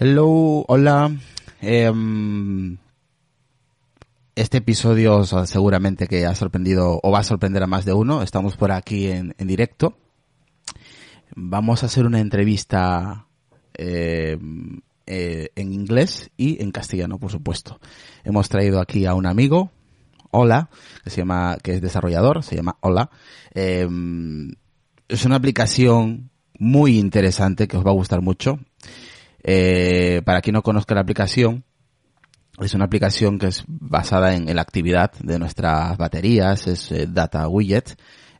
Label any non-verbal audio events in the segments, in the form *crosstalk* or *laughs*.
Hello, hola. Em, este episodio seguramente que ha sorprendido o va a sorprender a más de uno. Estamos por aquí en, en directo. Vamos a hacer una entrevista eh, eh, en inglés y en castellano, por supuesto. Hemos traído aquí a un amigo, Hola, que se llama, que es desarrollador, se llama Hola. Eh, es una aplicación muy interesante que os va a gustar mucho. Eh, para quien no conozca la aplicación, es una aplicación que es basada en, la actividad de nuestras baterías, es eh, Data Widget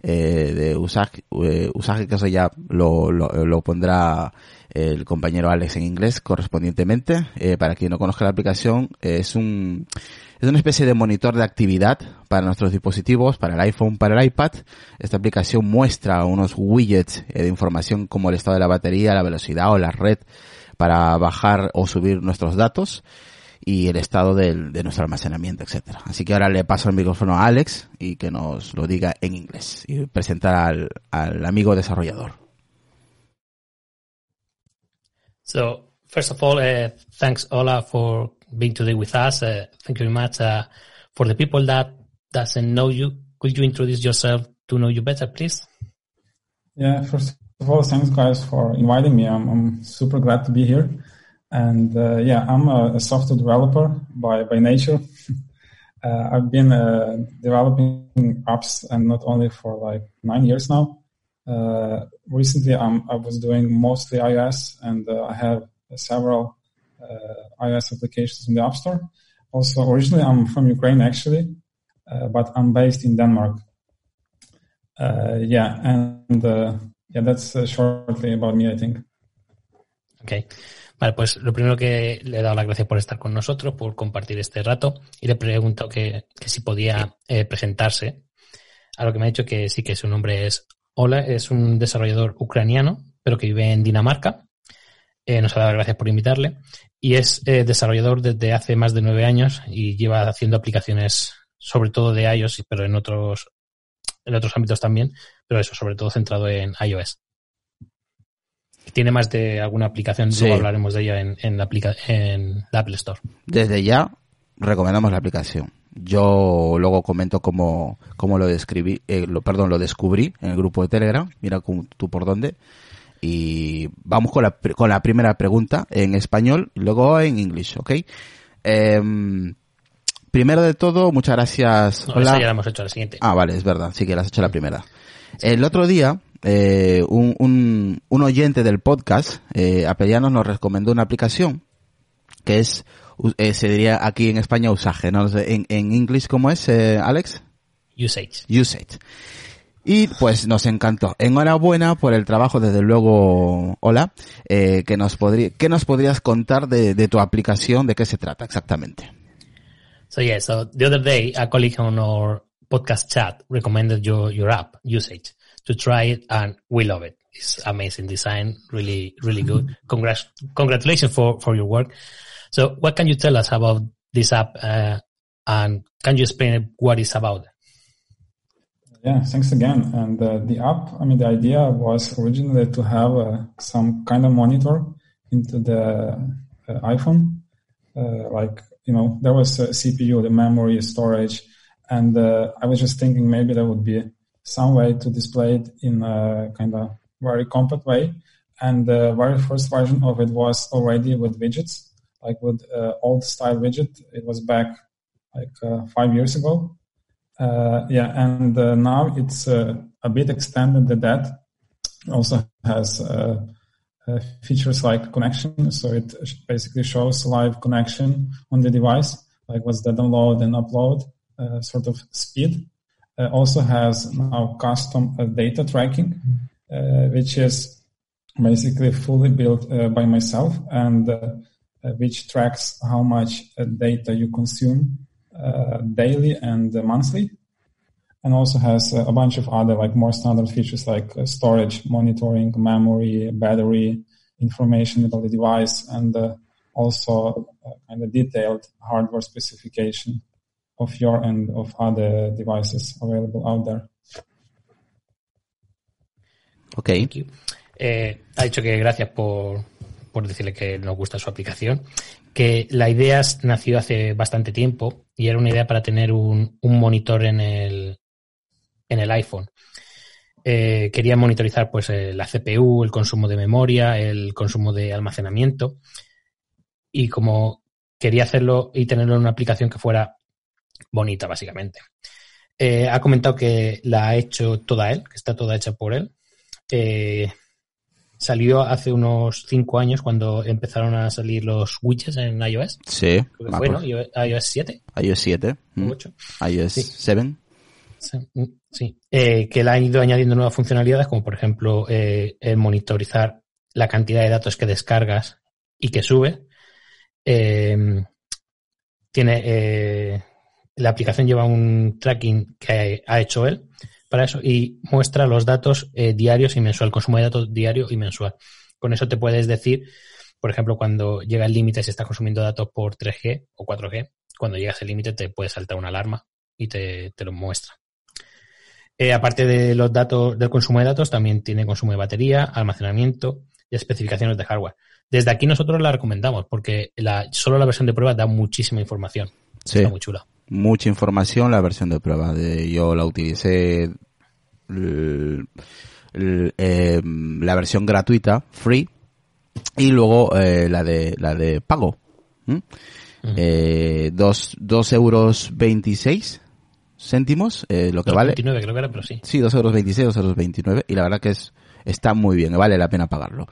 eh, de usaje, eh, usaje que eso ya lo, lo, lo, pondrá el compañero Alex en inglés correspondientemente. Eh, para quien no conozca la aplicación, es un es una especie de monitor de actividad para nuestros dispositivos, para el iPhone, para el iPad. Esta aplicación muestra unos widgets de información como el estado de la batería, la velocidad o la red para bajar o subir nuestros datos y el estado del, de nuestro almacenamiento, etcétera. Así que ahora le paso el micrófono a Alex y que nos lo diga en inglés y presentar al, al amigo desarrollador. So, first of all, uh, thanks Ola for being today with us. Uh, thank you very much. Uh, for the people that doesn't know you, could you introduce yourself to know you better, please? Yeah, first of all, thanks guys for inviting me. I'm, I'm super glad to be here. And uh, yeah, I'm a, a, software developer by, by nature. *laughs* uh, I've been uh, developing apps and not only for like nine years now. Uh, recently, I'm, I was doing mostly iOS and uh, I have several uh, iOS applications in the App Store. Also, originally I'm from Ukraine actually, but I'm based in Denmark. yeah, and yeah, that's shortly about me, I think. Okay. Vale, pues lo primero que le he dado las gracias por estar con nosotros, por compartir este rato y le pregunto que, que si podía eh, presentarse. A lo que me ha dicho que sí que su nombre es Ola, es un desarrollador ucraniano, pero que vive en Dinamarca. Eh, nos ha dado las gracias por invitarle y es eh, desarrollador desde hace más de nueve años y lleva haciendo aplicaciones sobre todo de iOS, pero en otros en otros ámbitos también, pero eso sobre todo centrado en iOS tiene más de alguna aplicación, sí. luego hablaremos de ella en, en, la aplica en la Apple Store. Desde ya recomendamos la aplicación. Yo luego comento cómo, cómo lo describí, eh, lo, perdón, lo descubrí en el grupo de Telegram. Mira tú por dónde. Y vamos con la, con la primera pregunta en español y luego en inglés, ¿ok? Eh, primero de todo, muchas gracias. No, esa ya la hemos hecho la siguiente. Ah, vale, es verdad. Sí que la has hecho la primera. El otro día, eh, un, un, un, oyente del podcast, eh, Apelianos, nos recomendó una aplicación que es, eh, se diría aquí en España usaje, ¿no? En, en inglés, ¿cómo es, eh, Alex? Usage. Usage. Y pues nos encantó. Enhorabuena por el trabajo, desde luego, hola, eh, que nos podría, ¿qué nos podrías contar de, de tu aplicación, de qué se trata exactamente? So yeah, so the other day a colleague on our podcast chat recommended your, your app, Usage. to try it and we love it. It's amazing design, really, really good. Congrats, congratulations for, for your work. So what can you tell us about this app, uh, and can you explain what it's about? Yeah, thanks again. And uh, the app, I mean, the idea was originally to have uh, some kind of monitor into the uh, iPhone. Uh, like, you know, there was a CPU, the memory, storage, and uh, I was just thinking maybe there would be some way to display it in a kind of very compact way. And the very first version of it was already with widgets, like with uh, old style widget. It was back like uh, five years ago. Uh, yeah, and uh, now it's uh, a bit extended than that. Also has uh, features like connection, so it basically shows live connection on the device, like what's the download and upload sort of speed uh, also has now custom uh, data tracking, uh, which is basically fully built by myself and uh, which tracks how much uh, data you consume uh, daily and uh, monthly. And also has uh, a bunch of other like more standard features like uh, storage, monitoring, memory, battery, information about the device, and uh, also uh, kind of detailed hardware specification of your and of other devices available out there. Ok. Thank you. Eh, ha dicho que gracias por, por decirle que nos gusta su aplicación, que la idea nació hace bastante tiempo y era una idea para tener un, un monitor en el, en el iPhone. Eh, quería monitorizar pues eh, la CPU, el consumo de memoria, el consumo de almacenamiento y como quería hacerlo y tenerlo en una aplicación que fuera bonita básicamente. Eh, ha comentado que la ha hecho toda él, que está toda hecha por él. Salió hace unos cinco años cuando empezaron a salir los widgets en iOS. Sí. Creo que me fue, ¿no? acuerdo. iOS iOS 7 iOS 7. o mm, 8. iOS Sí. 7. Sí, mm. Eh, que le han ido añadiendo nuevas funcionalidades, como por ejemplo eh, el monitorizar la cantidad de datos que descargas y que sube. Eh, tiene eh, la aplicación lleva un tracking que ha hecho él para eso y muestra los datos diarios y mensual, consumo de datos diario y mensual. Con eso te puedes decir, por ejemplo, cuando llega el límite si estás consumiendo datos por 3G o 4G, cuando llegas al límite te puede saltar una alarma y te, te lo muestra. Eh, aparte de los datos del consumo de datos, también tiene consumo de batería, almacenamiento y especificaciones de hardware. Desde aquí nosotros la recomendamos porque la, solo la versión de prueba da muchísima información. Sí. Está muy chula. Mucha información la versión de prueba. De, yo la utilicé eh, la versión gratuita, free, y luego eh, la de la de pago. ¿m? Eh, dos, dos euros veintiséis céntimos, eh, lo que vale. 29 creo que era, pero sí. Sí, 2 euros 26, 2 euros 29 y la verdad que es está muy bien, vale la pena pagarlo.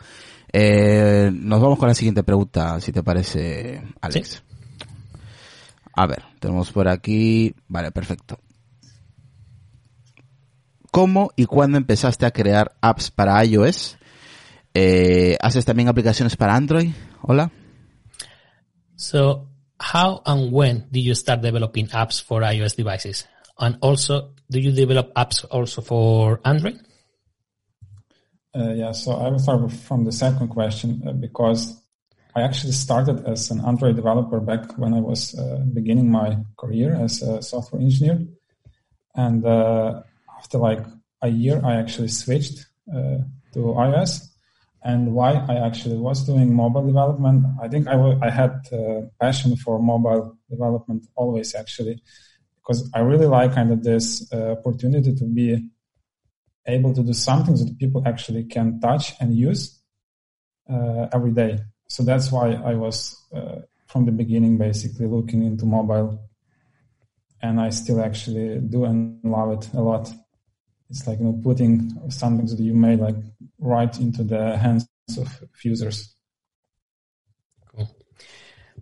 Eh, nos vamos con la siguiente pregunta, si te parece, Alex. A ver, tenemos por aquí, vale, perfecto. ¿Cómo y cuándo empezaste a crear apps para iOS? Eh, ¿Haces también aplicaciones para Android? Hola. So, how and when did you start developing apps for iOS devices? And also, do you develop apps also for Android? Uh, yeah, so I will start from the second question uh, because I actually started as an Android developer back when I was uh, beginning my career as a software engineer. And uh, after like a year, I actually switched uh, to iOS. And why I actually was doing mobile development, I think I I had uh, passion for mobile development always actually, because I really like kind of this uh, opportunity to be able to do something that people actually can touch and use uh, every day. So that's why I was uh, from the beginning basically looking into mobile, and I still actually do and love it a lot. It's like you know putting something that you made like right into the hands of users.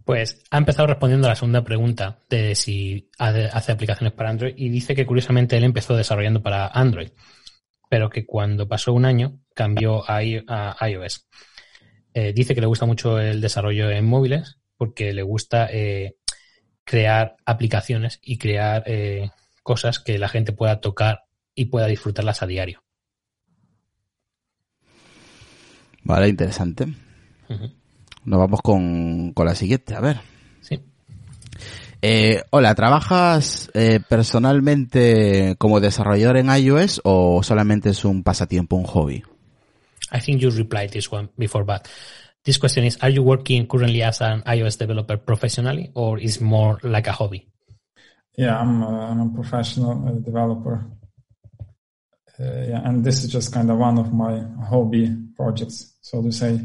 Pues ha empezado respondiendo a la segunda pregunta de si hace aplicaciones para Android y dice que curiosamente él empezó desarrollando para Android, pero que cuando pasó un año cambió a, i- a iOS. Eh, dice que le gusta mucho el desarrollo en móviles porque le gusta eh, crear aplicaciones y crear eh, cosas que la gente pueda tocar y pueda disfrutarlas a diario. Vale, interesante. Nos vamos con, con la siguiente, a ver. Sí. Eh, hola, ¿trabajas eh, personalmente como desarrollador en iOS o solamente es un pasatiempo, un hobby? I think you replied this one before, but this question is: Are you working currently as an iOS developer professionally, or is more like a hobby? Yeah, I'm a, I'm a professional uh, developer. Uh, yeah, and this is just kind of one of my hobby projects, so to say.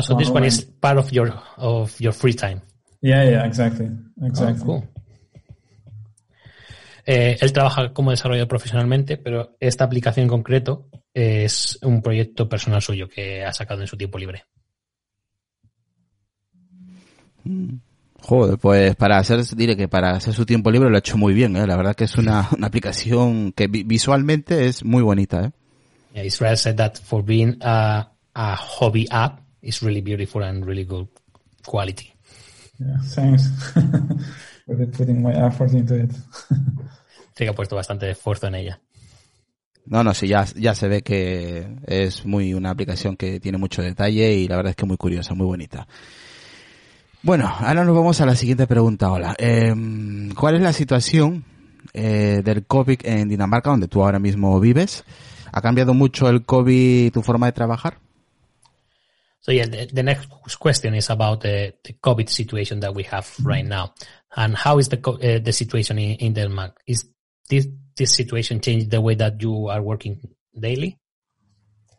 Oh, so this one is part of your of your free time. Yeah, yeah, exactly, exactly. Oh, cool. Eh, él trabaja como desarrollador profesionalmente, pero esta aplicación en concreto es un proyecto personal suyo que ha sacado en su tiempo libre. Joder, pues para hacer, diré que para hacer su tiempo libre lo ha hecho muy bien, ¿eh? La verdad que es una, *laughs* una aplicación que vi- visualmente es muy bonita, ¿eh? Yeah, Israel said that for being a, a hobby app, it's really beautiful and really good. quality. Yeah, thanks. *laughs* Really putting my effort into it. *laughs* Sí que ha puesto bastante esfuerzo en ella. No, no, sí, ya, ya se ve que es muy una aplicación que tiene mucho detalle y la verdad es que muy curiosa, muy bonita. Bueno, ahora nos vamos a la siguiente pregunta. Hola, Em, ¿cuál es la situación eh, del COVID en Dinamarca, donde tú ahora mismo vives? ¿Ha cambiado mucho el COVID tu forma de trabajar? So yeah, the, the next question is about the, the COVID situation that we have right now, and how is the uh, the situation in, in Denmark? Is this this situation changed the way that you are working daily?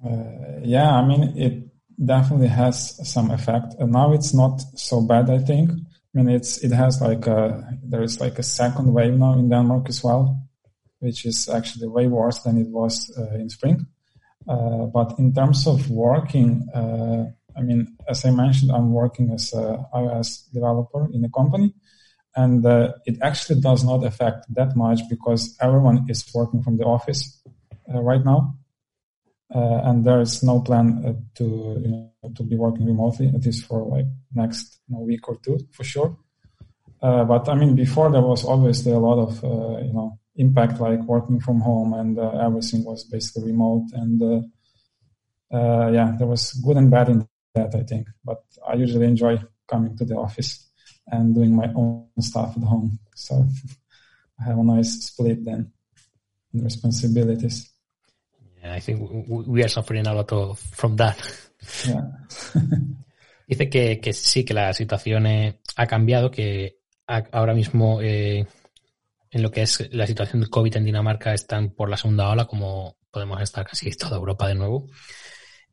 Uh, yeah, I mean, it definitely has some effect. And now it's not so bad, I think. I mean, it's it has like a there is like a second wave now in Denmark as well, which is actually way worse than it was uh, in spring. Uh, but in terms of working, uh, I mean, as I mentioned, I'm working as a iOS developer in a company, and uh, it actually does not affect that much because everyone is working from the office uh, right now, uh, and there is no plan uh, to you know to be working remotely at least for like next you know, week or two for sure. Uh, but I mean, before there was obviously a lot of you know impact, like working from home, and uh, everything was basically remote. And uh, uh, yeah, there was good and bad in that, I think. But I usually enjoy coming to the office and doing my own stuff at home. So *laughs* I have a nice split then in responsibilities. Yeah, I think we are suffering a lot of, from that. Yeah. *laughs* Dice que, que sí, que la situación eh, ha cambiado, que ahora mismo eh, en lo que es la situación del COVID en Dinamarca están por la segunda ola, como podemos estar casi toda Europa de nuevo.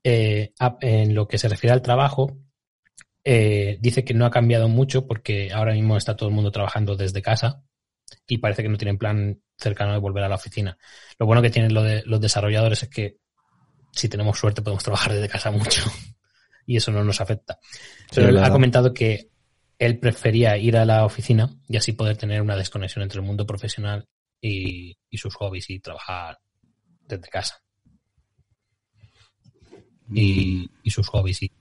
Eh, en lo que se refiere al trabajo, eh, dice que no ha cambiado mucho porque ahora mismo está todo el mundo trabajando desde casa y parece que no tienen plan cercano de volver a la oficina. Lo bueno que tienen lo de, los desarrolladores es que si tenemos suerte podemos trabajar desde casa mucho *laughs* y eso no nos afecta. Pero él ha claro. comentado que él prefería ir a la oficina y así poder tener una desconexión entre el mundo profesional y, y sus hobbies y trabajar desde casa. Y, y sus hobbies. Y,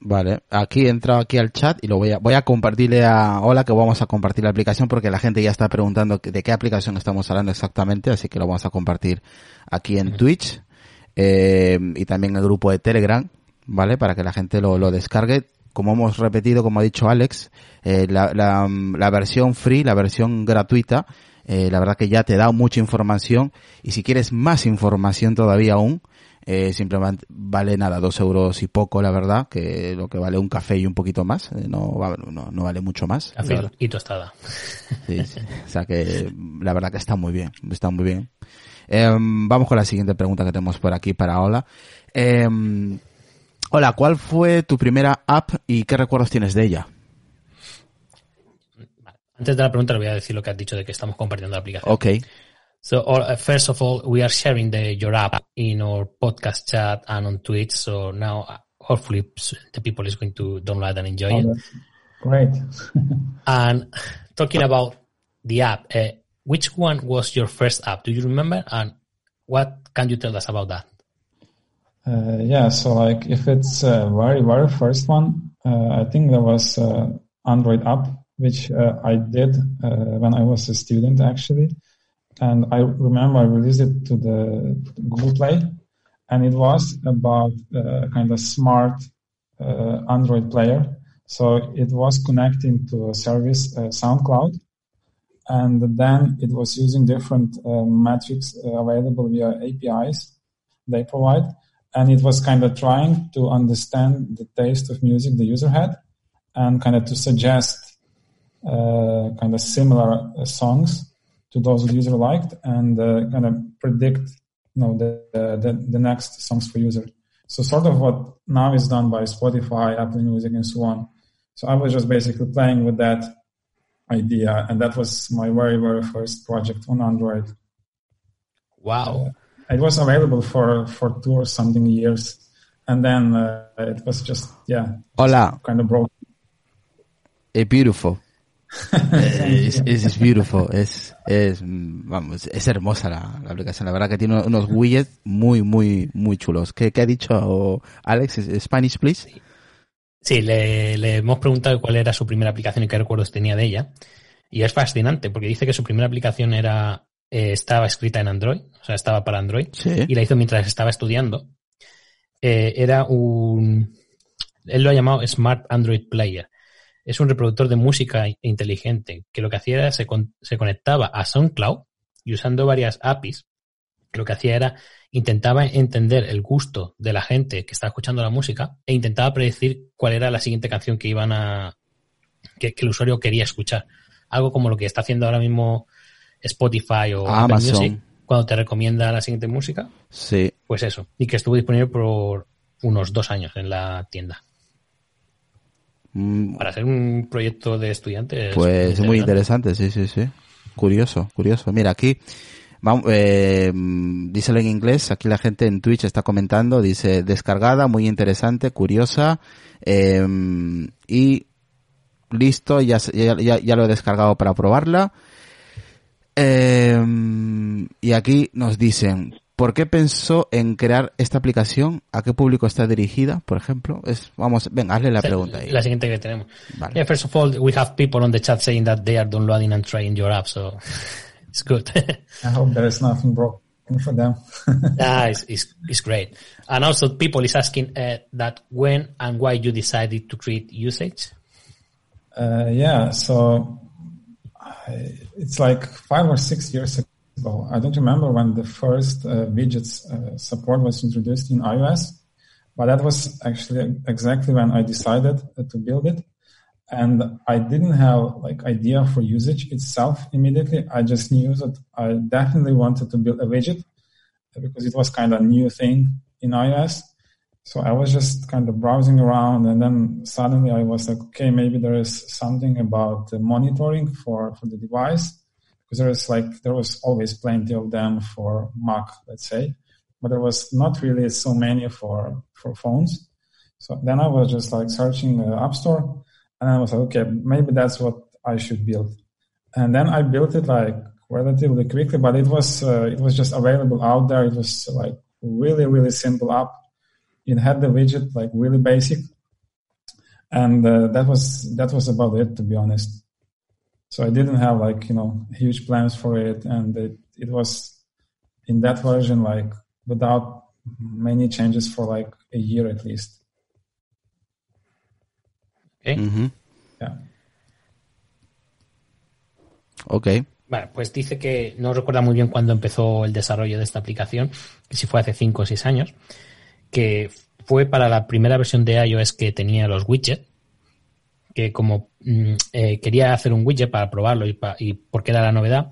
Vale, aquí he entrado aquí al chat y lo voy a, voy a compartirle a Hola que vamos a compartir la aplicación porque la gente ya está preguntando de qué aplicación estamos hablando exactamente, así que lo vamos a compartir aquí en Twitch eh, y también en el grupo de Telegram, ¿vale? Para que la gente lo, lo descargue. Como hemos repetido, como ha dicho Alex, eh, la, la, la versión free, la versión gratuita, eh, la verdad que ya te da mucha información y si quieres más información todavía aún, eh, simplemente vale nada, dos euros y poco, la verdad, que lo que vale un café y un poquito más, eh, no, va- no, no vale mucho más. café y tostada. Sí, sí. O sea que la verdad que está muy bien, está muy bien. Em, vamos con la siguiente pregunta que tenemos por aquí para Hola. Em, hola, ¿cuál fue tu primera app y qué recuerdos tienes de ella? Antes de la pregunta le voy a decir lo que has dicho de que estamos compartiendo la aplicación. Ok, So, all, uh, first of all, we are sharing the your app in our podcast chat and on Twitch. So now, uh, hopefully, the people is going to download and enjoy it. great. *laughs* And talking about the app, uh, which one was your first app? Do you remember? And what can you tell us about that? Uh, yeah, so like if it's uh, very very first one, uh, I think there was uh, Android app which I did when I was a student actually, and I remember I released it to the Google Play, and it was about kind of smart Android player. So it was connecting to a service SoundCloud, and then it was using different metrics available via APIs they provide and it was kind of trying to understand the taste of music the user had and kind of to suggest uh, kind of similar uh, songs to those the user liked and uh, kind of predict you know the, the the next songs for user. So sort of what now is done by spotify apple music and so on. So i was just basically playing with that idea and that was my very very first project on android. Wow. It was available for for two or something years and then uh, it was just yeah hola, kind of broke it's beautiful. *laughs* Eh, es, es- es beautiful, es, es, vamos, es hermosa la, la aplicación, la verdad que tiene unos widgets muy, muy, muy chulos. ¿Qué, qué ha dicho Alex? Spanish, please? Sí, le, le hemos preguntado cuál era su primera aplicación y qué recuerdos tenía de ella. Y es fascinante porque dice que su primera aplicación era eh, estaba escrita en Android, o sea, estaba para Android, Sí. y la hizo mientras estaba estudiando. Eh, era un... Él lo ha llamado Smart Android Player. Es un reproductor de música inteligente que lo que hacía era se, con- se conectaba a SoundCloud y usando varias APIs, lo que hacía era intentaba entender el gusto de la gente que estaba escuchando la música e intentaba predecir cuál era la siguiente canción que iban a que, que el usuario quería escuchar. Algo como lo que está haciendo ahora mismo Spotify o Apple Amazon. Music cuando te recomienda la siguiente música, Sí. pues eso. Y que estuvo disponible por unos dos años en la tienda. Mm, Para ser un proyecto de estudiantes. Pues muy interesante, sí, sí, sí. Curioso, curioso. Mira, aquí, vamos, eh, díselo en inglés, aquí la gente en Twitch está comentando, dice, descargada, muy interesante, curiosa, eh, y listo, ya, ya, ya lo he descargado para probarla. Eh, y aquí nos dicen, ¿por qué pensó en crear esta aplicación? ¿A qué público está dirigida, por ejemplo? Es, vamos, venga, hazle la pregunta ahí. La siguiente que tenemos. Vale. Yeah, first of all, we have people on the chat saying that they are downloading and trying your app, so *laughs* it's good. *laughs* I hope there is nothing broken for them. *laughs* ah, it's, it's, it's great. And also people is asking uh, that when and why you decided to create usage. Uh, yeah, so it's like five or six years ago. I don't remember when the first uh, widgets uh, support was introduced in iOS, but that was actually exactly when I decided uh, to build it. And I didn't have like idea for usage itself immediately. I just knew that I definitely wanted to build a widget because it was kind of new thing in iOS. So I was just kind of browsing around and then suddenly I was like, okay, maybe there is something about the monitoring for, for the device because there is like, there was always plenty of them for Mac, let's say, but there was not really so many for, for phones. So then I was just like searching the app store and I was like, okay, maybe that's what I should build. And then I built it like relatively quickly, but it was, uh, it was just available out there. It was like really, really simple app it had the widget like really basic and uh, that was that was about it to be honest so i didn't have like you know huge plans for it and it, it was in that version like without many changes for like a year at least Okay. Ujú. yeah Ok. Vale, pues dice que no recuerda muy bien cuándo empezó el desarrollo de esta aplicación, que si fue hace 5 o 6 años, que fue para la primera versión de iOS que tenía los widgets, que como mm, eh, quería hacer un widget para probarlo y, pa- y porque era la novedad,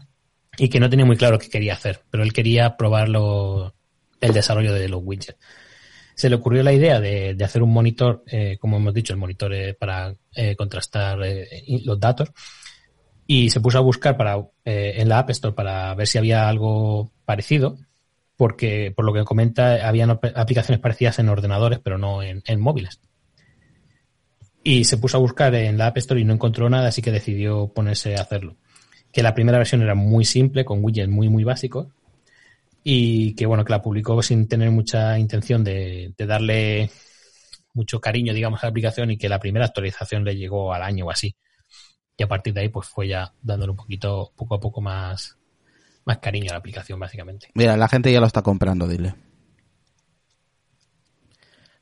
y que no tenía muy claro qué quería hacer, pero él quería probarlo, el desarrollo de los widgets. Se le ocurrió la idea de, hacer un monitor, eh, como hemos dicho, el monitor eh, para contrastar los datos, y se puso a buscar para en la App Store para ver si había algo parecido, porque por lo que comenta habían aplicaciones parecidas en ordenadores, pero no en, móviles. Y se puso a buscar en la App Store y no encontró nada, así que decidió ponerse a hacerlo. Que la primera versión era muy simple, con widgets muy, muy básicos, y que bueno, que la publicó sin tener mucha intención de darle mucho cariño, digamos, a la aplicación y que la primera actualización le llegó al año o así y a partir de ahí pues fue ya dándole un poquito poco a poco más más cariño a la aplicación básicamente. Mira, la gente ya lo está comprando, dile.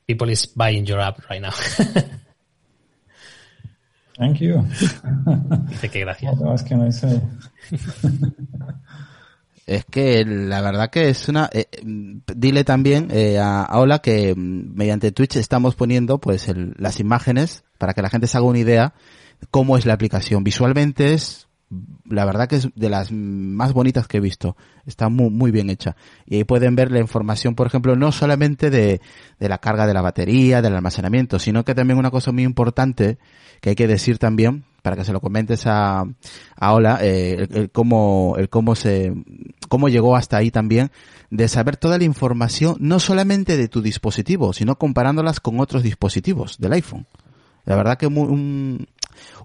people is buying your app right now. *laughs* Thank you. Dice que gracias. What else can i say *laughs* Es que la verdad que es una... eh, mm, dile también eh, a, a Ola que mm, mediante Twitch estamos poniendo pues el- las imágenes para que la gente se haga una idea cómo es la aplicación. Visualmente es... La verdad que es de las más bonitas que he visto. Está muy, muy bien hecha. Y ahí pueden ver la información, por ejemplo, no solamente de, de la carga de la batería, del almacenamiento, sino que también una cosa muy importante que hay que decir también, para que se lo comentes a, a Ola, eh, el, el cómo, el cómo se, cómo llegó hasta ahí también, de saber toda la información, no solamente de tu dispositivo, sino comparándolas con otros dispositivos del iPhone. La verdad que muy- un,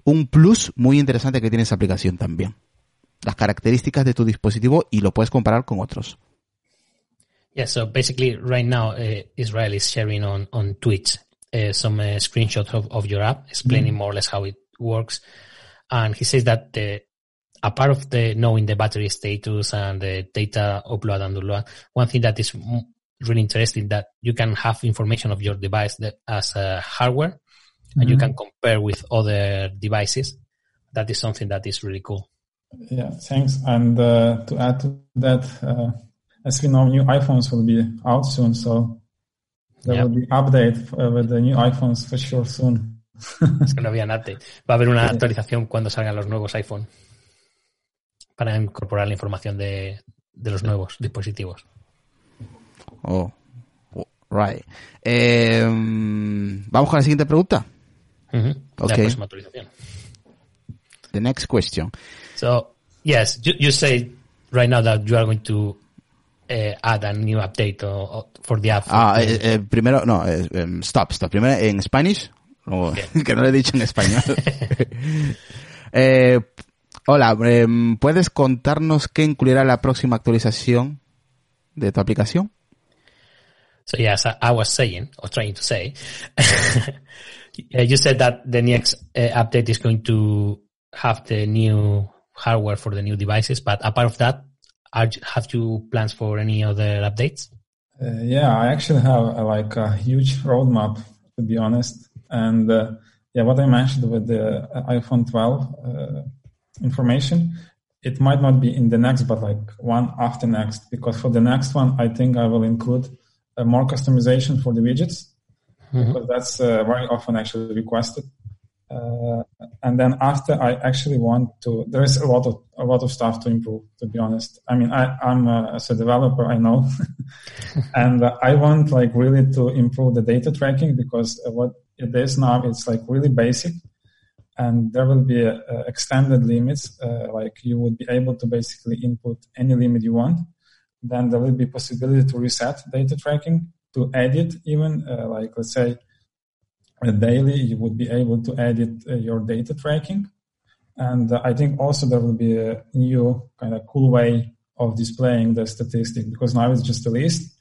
un plus muy interesante que tiene esa aplicación también. Las características de tu dispositivo y lo puedes comparar con otros. yeah so basically right now uh, Israel is sharing on on Twitch uh, some uh, screenshots of, of your app explaining more or less how it works. And he says that the, a part of the knowing the battery status and the data upload and download, one thing that is really interesting that you can have information of your device that, as a hardware and you Mhm. can compare with other devices. That is something that is really cool. Yeah, thanks. And uh, to add to that, uh, as we know, new iPhones will be out soon, so there Yeah. will be update uh, with the new iPhones for sure soon. Es que no había update. Va a haber una actualización cuando salgan los nuevos iPhone para incorporar la información de, de los nuevos dispositivos. Oh, oh, right. Eh, Vamos con la siguiente pregunta. Ujú. Ok. La próxima actualización. The next question. So, yes, you, you say right now that you are going to uh, add a new update or, or for the app. Ah, eh, eh, primero, no, eh, em, stop, stop. Primero en Spanish, o- *laughs* que no lo he dicho en español. *laughs* Eh, hola, em, ¿puedes contarnos qué incluirá la próxima actualización de tu aplicación? So yes, I, I was saying or trying to say, *laughs* uh, you said that the next uh, update is going to have the new hardware for the new devices, but apart of that, are, have you plans for any other updates? Uh, yeah, I actually have uh, like a huge roadmap to be honest. And uh, yeah, what I mentioned with the iPhone 12 uh, information, it might not be in the next, but like one after next. Because for the next one, I think I will include more customization for the widgets, because that's uh, very often actually requested. Uh, and then after, I actually want to. There is a lot of a lot of stuff to improve. To be honest, I mean, I, I'm uh, as a developer, I know, *laughs* and uh, I want like really to improve the data tracking because uh, what it is now, it's like really basic, and there will be uh, extended limits. Uh, like you would be able to basically input any limit you want. Then there will be possibility to reset data tracking, to edit even, uh, like let's say daily, you would be able to edit uh, your data tracking. And uh, I think also there will be a new kind of cool way of displaying the statistic because now it's just a list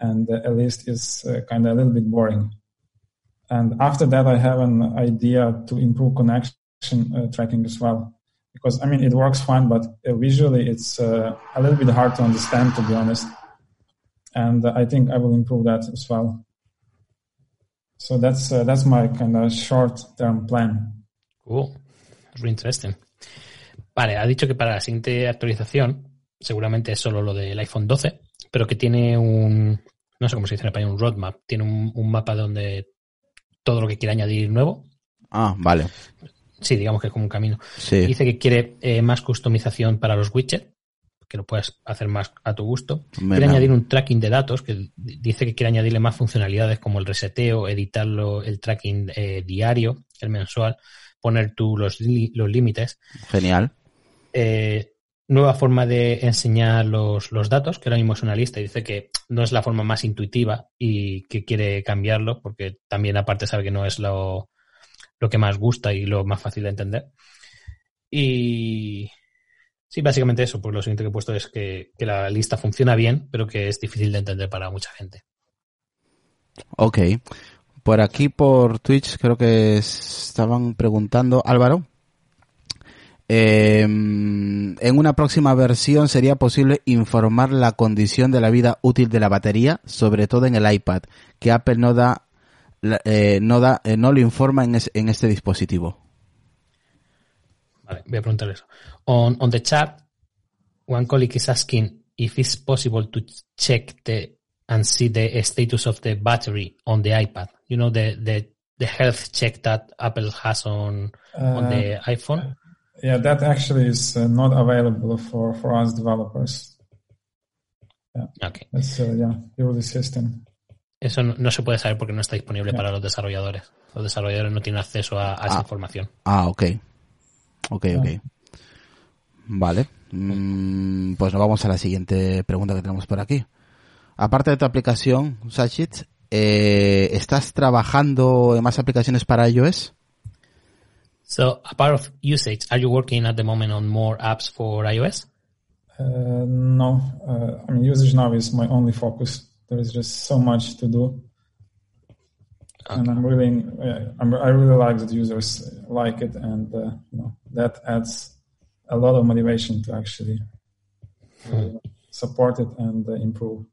and a list is kind of a little bit boring. And after that, I have an idea to improve connection tracking as well. Because I mean, it works fine, but visually it's a little bit hard to understand, to be honest. And I think I will improve that as well. So that's uh, that's my kind of short-term plan. Cool. Really interesting. Vale, ha dicho que para la siguiente actualización, seguramente es solo lo del iPhone 12, pero que tiene un, no sé cómo se dice en español, un roadmap. Tiene un, un mapa donde todo lo que quiere añadir nuevo. Ah, vale. Sí, digamos que es como un camino. Sí. Dice que quiere eh, más customización para los widgets, que lo puedes hacer más a tu gusto. Quiere añadir un tracking de datos, que dice que quiere añadirle más funcionalidades como el reseteo, editarlo, el tracking eh, diario, el mensual, poner tú los, los límites. Genial. Eh, nueva forma de enseñar los, los datos, que ahora mismo es una lista y dice que no es la forma más intuitiva y que quiere cambiarlo porque también aparte sabe que no es lo, lo que más gusta y lo más fácil de entender. Y sí, básicamente eso, pues lo siguiente que he puesto es que, que la lista funciona bien, pero que es difícil de entender para mucha gente. Ok. Por aquí, por Twitch, creo que estaban preguntando, Álvaro, eh, en una próxima versión sería posible informar la condición de la vida útil de la batería, sobre todo en el iPad, que Apple no da, eh, no da, eh, no lo informa en, es- en este dispositivo. Vale, voy a preguntar eso. On, on the chat, one colleague is asking if it's possible to check the and see the status of the battery on the iPad. You know the the, the health check that Apple has on on Uh, the iPhone. Yeah, that actually is uh, not available for, for us developers. Okay. It's uh, yeah, purely system. Eso no, no se puede saber porque no está disponible para los desarrolladores. Los desarrolladores no tienen acceso a, a esa Ah. información. Ah, ok. Ok, ok. Vale. Mm, pues nos vamos a la siguiente pregunta que tenemos por aquí. Aparte de tu aplicación, Sachit, eh, ¿estás trabajando en más aplicaciones para iOS? So, a part of usage, are you working at the moment on more apps for iOS? Uh, no, uh, I mean, usage now is my only focus. There is just so much to do. And I'm really, uh, I'm, I really like that users like it, and uh, you know that adds a lot of motivation to actually uh, support it and uh, improve.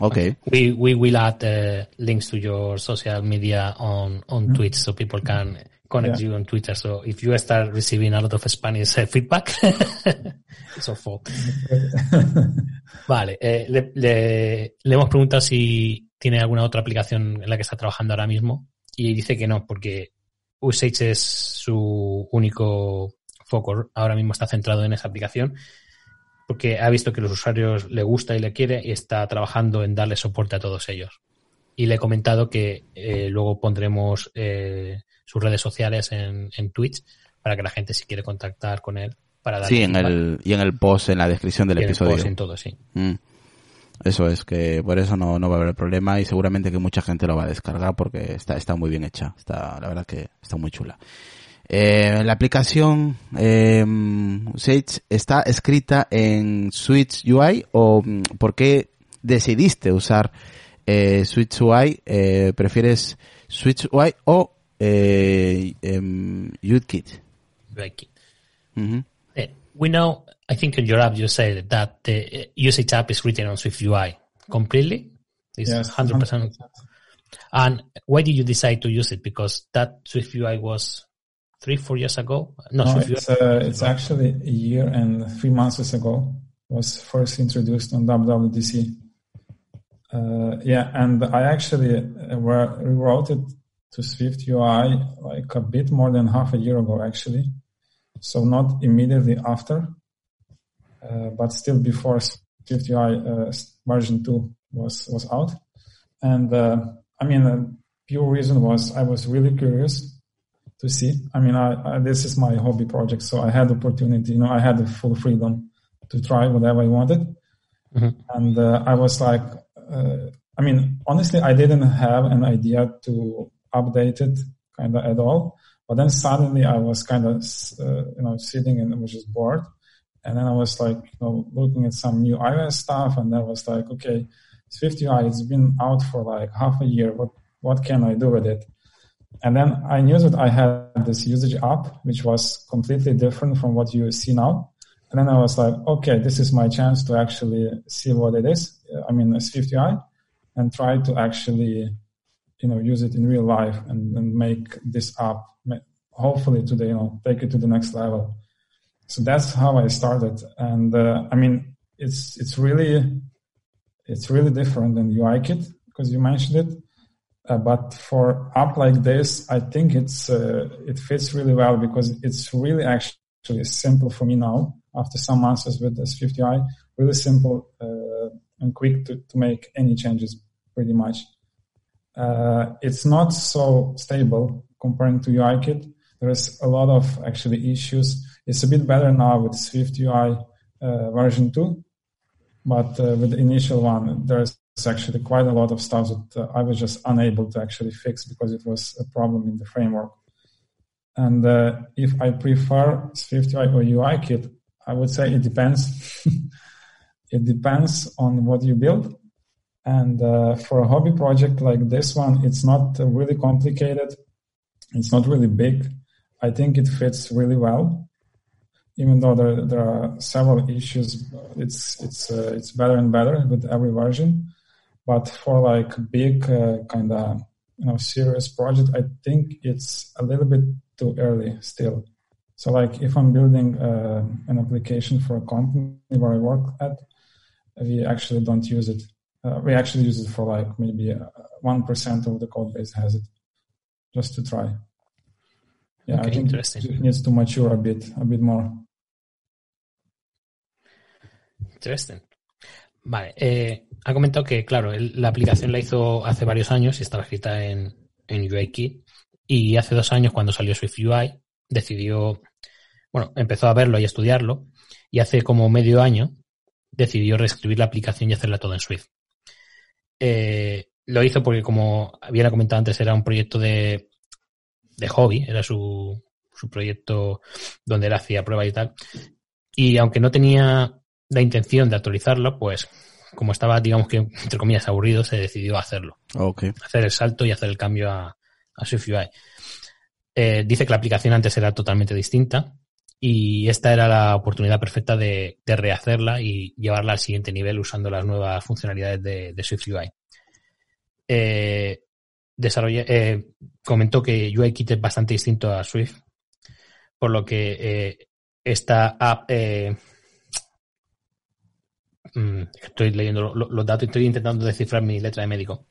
Okay. We we will add uh, links to your social media on on Twitch so people can connect Yeah. you on Twitter. So if you start receiving a lot of Spanish uh, feedback, *laughs* it's our fault. *laughs* Vale, eh, le, le- le hemos preguntado si tiene alguna otra aplicación en la que está trabajando ahora mismo y dice que no, porque Usage es su único foco. Ahora mismo está centrado en esa aplicación porque ha visto que los usuarios le gusta y le quiere y está trabajando en darle soporte a todos ellos. Y le he comentado que eh, luego pondremos eh, sus redes sociales en, en Twitch para que la gente si quiere contactar con él para darle Sí, en el, y en el post, en la descripción del Y en el episodio. post, en todo, sí. Mm. Eso es, que por eso no, no va a haber problema y seguramente que mucha gente lo va a descargar porque está, está muy bien hecha. Está, la verdad que está muy chula. Eh, la aplicación eh, Sage está escrita en Switch UI o mm, por qué decidiste usar eh, Switch UI? Eh, ¿Prefieres Switch UI o UKit? Like, Ujú. eh, we know, I think in your app you said that the uh, usage app is written on Swift UI completely. It's Yes, 100%. And why did you decide to use it? Because that Swift UI was three, four years ago. No, No, Swift it's, UI. uh, it's actually a year and three months ago. Was first introduced on WWDC. Uh, yeah, and I actually uh, were- rewrote it to Swift UI like a bit more than half a year ago, actually. So not immediately after, uh, but still before Swift UI uh, version two was was out. And uh, I mean, the pure reason was I was really curious to see. I mean, I, I, this is my hobby project, so I had opportunity. You know, I had the full freedom to try whatever I wanted, Mhm. and uh, I was like, uh, I mean, honestly, I didn't have an idea to update it kind of at all. But then suddenly I was kind of, uh, you know, sitting and was just bored. And then I was like, you know, looking at some new iOS stuff, and I was like, okay, Swift UI, it's been out for like half a year. What what can I do with it? And then I knew that I had this usage app, which was completely different from what you see now. And then I was like, okay, this is my chance to actually see what it is. I mean, Swift UI, and try to actually, you know, use it in real life and, and make this app, hopefully today you know, take it to the next level. So that's how I started. And uh, I mean, it's it's really it's really different than UIKit because you mentioned it. Uh, but for app like this, I think it's uh, it fits really well because it's really actually simple for me now after some months with the Swift UI. Really simple uh, and quick to, to make any changes, pretty much. Uh, it's not so stable comparing to UIKit. There's a lot of actually issues. It's a bit better now with Swift UI uh, version two, but uh, with the initial one, there's actually quite a lot of stuff that uh, I was just unable to actually fix because it was a problem in the framework. And uh, if I prefer Swift UI or UIKit, I would say it depends. *laughs* it depends on what you build. And uh, for a hobby project like this one, it's not really complicated. It's not really big. I think it fits really well. Even though there, there are several issues, it's it's uh, it's better and better with every version. But for like big uh, kind of you know serious project, I think it's a little bit too early still. So like if I'm building uh, an application for a company where I work at, we actually don't use it. Uh, we actually use it for like maybe one of the code base has it, just to try. Yeah, Okay, I think interesting. it needs to mature a bit, a bit more. Interesting. Vale, eh, ha comentado que, claro, él- la aplicación la hizo hace varios años y estaba escrita en, en UIKit. Y hace dos años, cuando salió Swift UI, decidió, bueno, empezó a verlo y a estudiarlo. Y hace como medio año decidió reescribir la aplicación y hacerla todo en Swift. Eh, lo hizo porque, como había comentado antes, era un proyecto de, de hobby, era su, su proyecto donde él hacía pruebas y tal. Y aunque no tenía la intención de actualizarlo, pues como estaba, digamos que, entre comillas, aburrido, se decidió a hacerlo. Ok. Hacer el salto y hacer el cambio a, a SwiftUI. Eh, dice que la aplicación antes era totalmente distinta y esta era la oportunidad perfecta de, de rehacerla y llevarla al siguiente nivel usando las nuevas funcionalidades de, de SwiftUI. Eh, eh, comentó que UIKit es bastante distinto a Swift, por lo que eh, esta app eh, mm, estoy leyendo lo- lo- los datos y estoy intentando descifrar mi letra de médico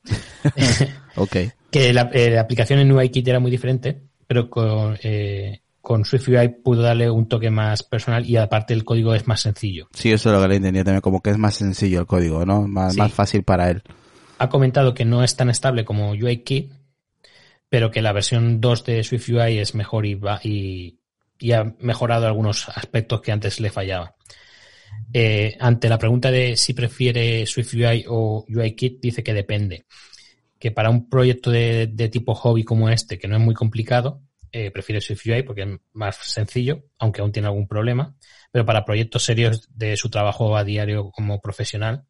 *laughs* Ok. *laughs* que la, la aplicación en UIKit era muy diferente, pero con, eh, con SwiftUI pudo darle un toque más personal y aparte el código es más sencillo. Sí, eso es lo que le entendía también, como que es más sencillo el código, ¿no? Más, Sí. más fácil para él. Ha comentado que no es tan estable como UIKit, pero que la versión 2 de SwiftUI es mejor y, va, y, y ha mejorado algunos aspectos que antes le fallaba. Eh, ante la pregunta de si prefiere SwiftUI o UIKit, dice que depende. Que para un proyecto de, de tipo hobby como este, que no es muy complicado, eh, prefiere SwiftUI porque es más sencillo, aunque aún tiene algún problema. Pero para proyectos serios de su trabajo a diario como profesional,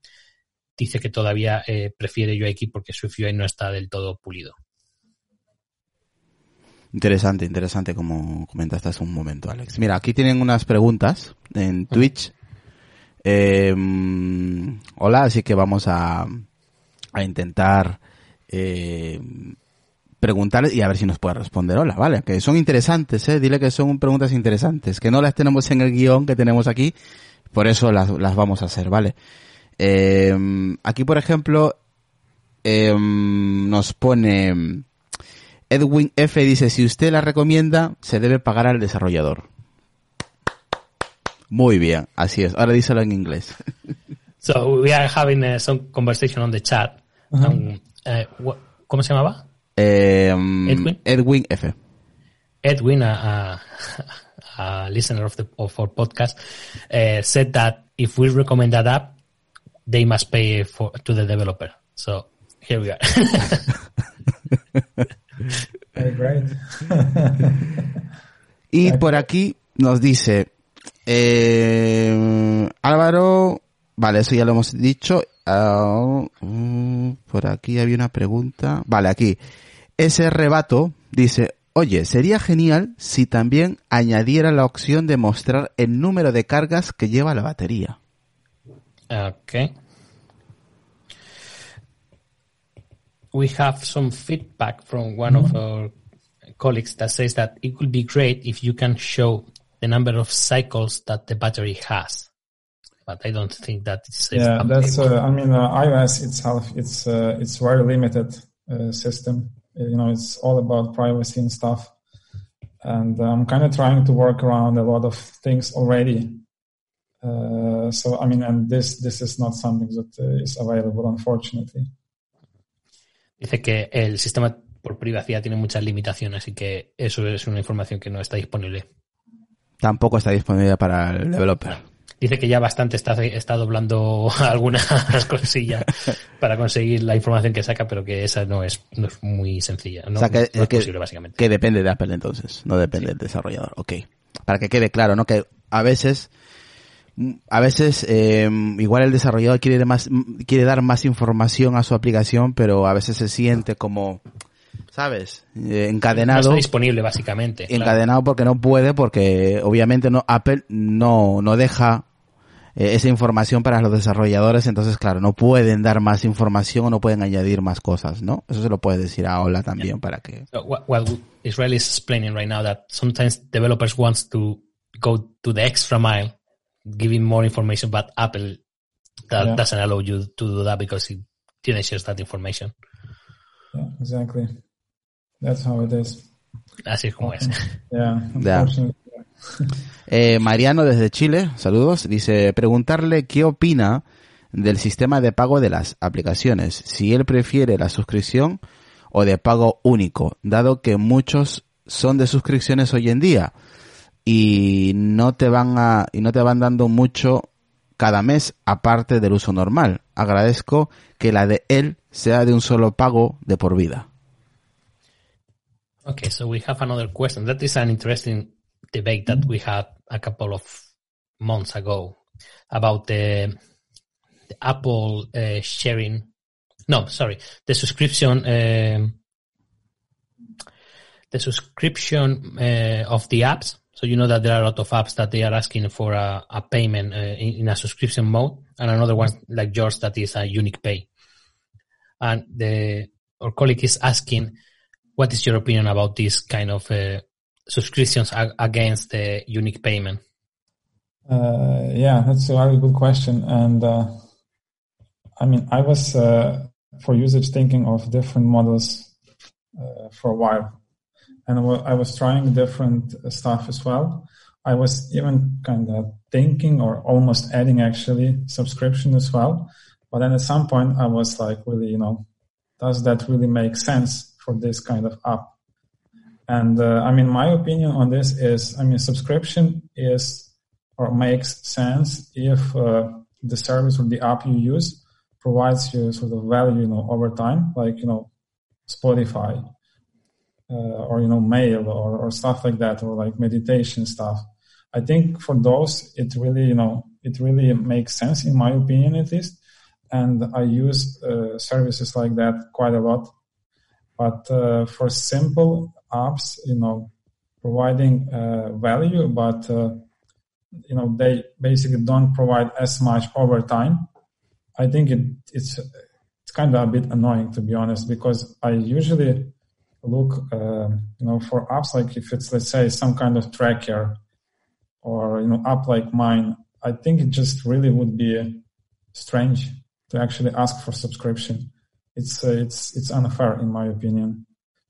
dice que todavía eh, prefiere UIKit porque SwiftUI no está del todo pulido. Interesante, interesante como comentaste hace un momento, Alex. Mira, aquí tienen unas preguntas en Twitch. Eh, mm, hola, así que vamos a, a intentar eh, preguntarles y a ver si nos puede responder hola, ¿vale? Que son interesantes, ¿eh? Dile que son preguntas interesantes, que no las tenemos en el guion que tenemos aquí, por eso las, las vamos a hacer, ¿vale? Eh, aquí, por ejemplo, eh, nos pone... Edwin F dice, si usted la recomienda, se debe pagar al desarrollador. Muy bien, así es. Ahora díselo en inglés. *laughs* So we are having uh, some conversation on the chat. Um, uh, wha- ¿Cómo se llamaba? Eh, Edwin? Edwin F. Edwin, a, a, a listener of the of our podcast, uh, said that if we recommend that app, they must pay for to the developer. So here we are. *laughs* Y por aquí nos dice, eh, Álvaro, vale, eso ya lo hemos dicho. Mm, por aquí había una pregunta. Vale, aquí. Ese rebato dice, oye, sería genial si también añadiera la opción de mostrar el número de cargas que lleva la batería. Okay. We have some feedback from one of our colleagues that says that it would be great if you can show the number of cycles that the battery has. But I don't think that is yeah, that's. Uh, I mean, uh, iOS itself, it's uh, it's very limited uh, system. Uh, You know, it's all about privacy and stuff. And I'm kind of trying to work around a lot of things already. Uh, so I mean, and this this is not something that uh, is available, unfortunately. Dice que el sistema por privacidad tiene muchas limitaciones y que eso es una información que no está disponible. Tampoco está disponible para el developer. Dice que ya bastante está, está doblando *laughs* algunas cosillas *laughs* para conseguir la información que saca, pero que esa no es, no es muy sencilla. No, o sea, que, no es que- posible, básicamente. que depende de Apple entonces, no depende del desarrollador. Ok. Para que quede claro, ¿no? Que a veces, a veces, eh, igual el desarrollador quiere, más, quiere dar más información a su aplicación, pero a veces se siente como, ¿sabes? Eh, No encadenado. está disponible, básicamente. claro. encadenado porque no puede, porque obviamente no, Apple no, no deja eh, esa información para los desarrolladores, entonces claro, no pueden dar más información o no pueden añadir más cosas, ¿no? Eso se lo puedes decir a Ola también para que... So, wha- Well, Israel is explaining right now that sometimes developers wants to go to the extra mile, giving more information, but Apple that Yeah. doesn't allow you to do that because it didn't share that information. Yeah, exactly. That's how it is. Así es como es. Yeah, Yeah. Eh, Mariano desde Chile, saludos, dice preguntarle qué opina del sistema de pago de las aplicaciones, si él prefiere la suscripción o de pago único, dado que muchos son de suscripciones hoy en día y no te van a y no te van dando mucho cada mes aparte del uso normal. Agradezco que la de él sea de un solo pago de por vida. Okay, so we have another question. That is an interesting debate that we had a couple of months ago about the the Apple uh, sharing. No, sorry, the subscription. um the subscription uh, of the apps. So you know that there are a lot of apps that they are asking for a, a payment uh, in, in a subscription mode, and another one like yours that is a unique pay. And the our colleague is asking, what is your opinion about this kind of uh, subscriptions ag- against the unique payment? Uh, yeah, that's a very good question. And uh, I mean, I was uh, for usage thinking of different models uh, for a while, and I was trying different stuff as well. I was even kind of thinking or almost adding actually subscription as well. But then at some point, I was like, really, you know, does that really make sense for this kind of app? And uh, I mean, my opinion on this is, I mean, subscription is or makes sense if uh, the service or the app you use provides you sort of value, you know, over time, like you know, Spotify uh, or you know, mail or, or stuff like that, or like meditation stuff. I think for those, it really, you know, it really makes sense in my opinion, at least. And I use uh, services like that quite a lot. But uh, for simple apps, you know, providing uh, value, but uh, you know they basically don't provide as much over time. I think it, it's it's kind of a bit annoying to be honest because I usually look uh, you know for apps like if it's let's say some kind of tracker or you know app like mine. I think it just really would be strange to actually ask for subscription. It's uh, it's it's unfair in my opinion.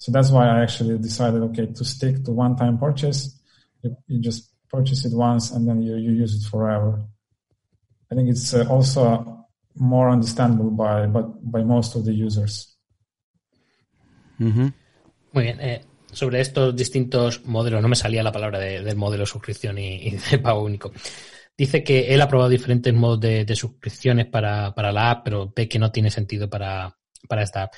So that's why I actually decided okay to stick to one time purchase. You, you just purchase it once and then you, you use it forever. I think it's uh, also more understandable by but by most of the users. Muy bien. Eh, sobre estos distintos modelos, no me salía la palabra de, del modelo suscripción y, y, de pago único. Dice que él ha probado diferentes modos de, de suscripciones para, para, la app, pero ve que no tiene sentido para, para esta app.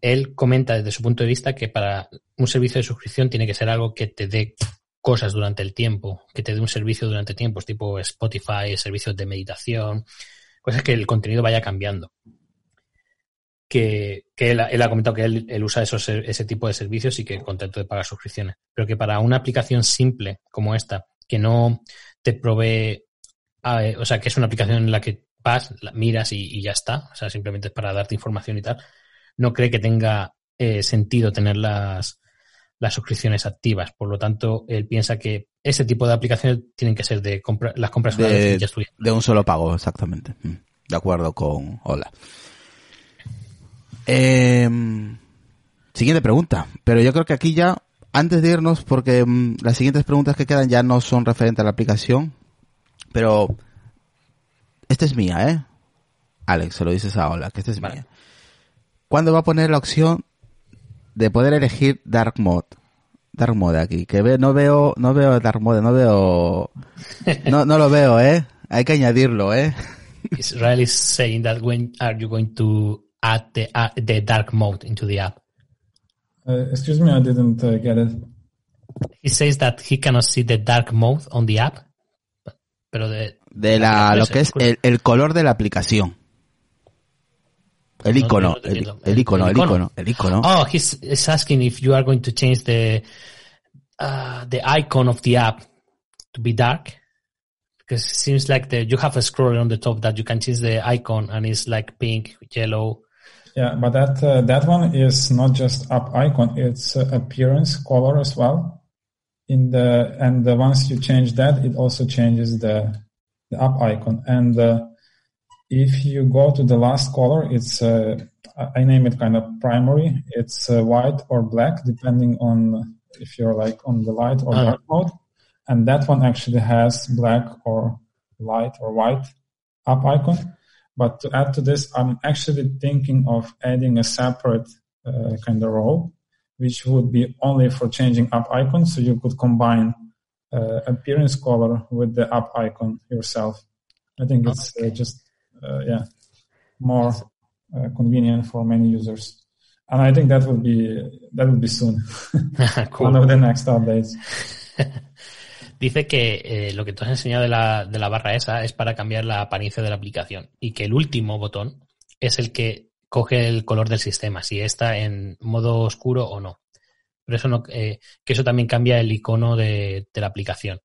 Él comenta desde su punto de vista que para un servicio de suscripción tiene que ser algo que te dé cosas durante el tiempo, que te dé un servicio durante tiempos, tipo Spotify, servicios de meditación, cosas que el contenido vaya cambiando. Que, que él, él, ha comentado que él, él usa esos, ese tipo de servicios y que contento de pagar suscripciones. Pero que para una aplicación simple como esta, que no te provee, eh, o sea, que es una aplicación en la que vas, miras y, y, ya está, o sea, simplemente es para darte información y tal, no cree que tenga eh, sentido tener las, las suscripciones activas. Por lo tanto, él piensa que ese tipo de aplicaciones tienen que ser de compra, las compras de, de un solo pago, exactamente. Mm, de acuerdo con Hola. Eh, siguiente pregunta. Pero yo creo que aquí ya, antes de irnos, porque um, las siguientes preguntas que quedan ya no son referentes a la aplicación, pero esta es mía, ¿eh? Alex, se lo dices a Hola, que esta es vale. mía. ¿Cuándo va a poner la opción de poder elegir Dark Mode. Dark Mode aquí, que ve, no veo, no veo Dark Mode, no veo, no, no lo veo, eh. Hay que añadirlo, eh. Israel is saying that when are you going to add the, uh, the dark mode into the app? Uh, excuse me, I didn't uh, get it. He says that he cannot see the dark mode on the app, pero de, de la, lo que es el, el color de la aplicación. El icono, el, el, icono, el icono, el icono. Oh, he's, he's asking if you are going to change the uh, the icon of the app to be dark because it seems like the you have a scroll on the top that you can change the icon and it's like pink, yellow. Yeah, but that uh, that one is not just app icon; it's uh, appearance color as well. In the and the once you change that, it also changes the the app icon and. If you go to the last color, it's uh, I name it kind of primary. It's uh, white or black, depending on if you're like on the light or dark mode. And that one actually has black or light or white up icon. But to add to this, I'm actually thinking of adding a separate uh, kind of role, which would be only for changing up icon. So you could combine uh, appearance color with the up icon yourself. I think it's uh, just yeah, more uh, convenient for many users. And I think that will be that will be soon. *laughs* *laughs* cool. One of the next updates. *laughs* Dice que eh, lo que tú has enseñado de la, de la barra esa es para cambiar la apariencia de la aplicación y que el último botón es el que coge el color del sistema, si está en modo oscuro o no. Pero eso no, eh, que eso también cambia el icono de, de, la aplicación.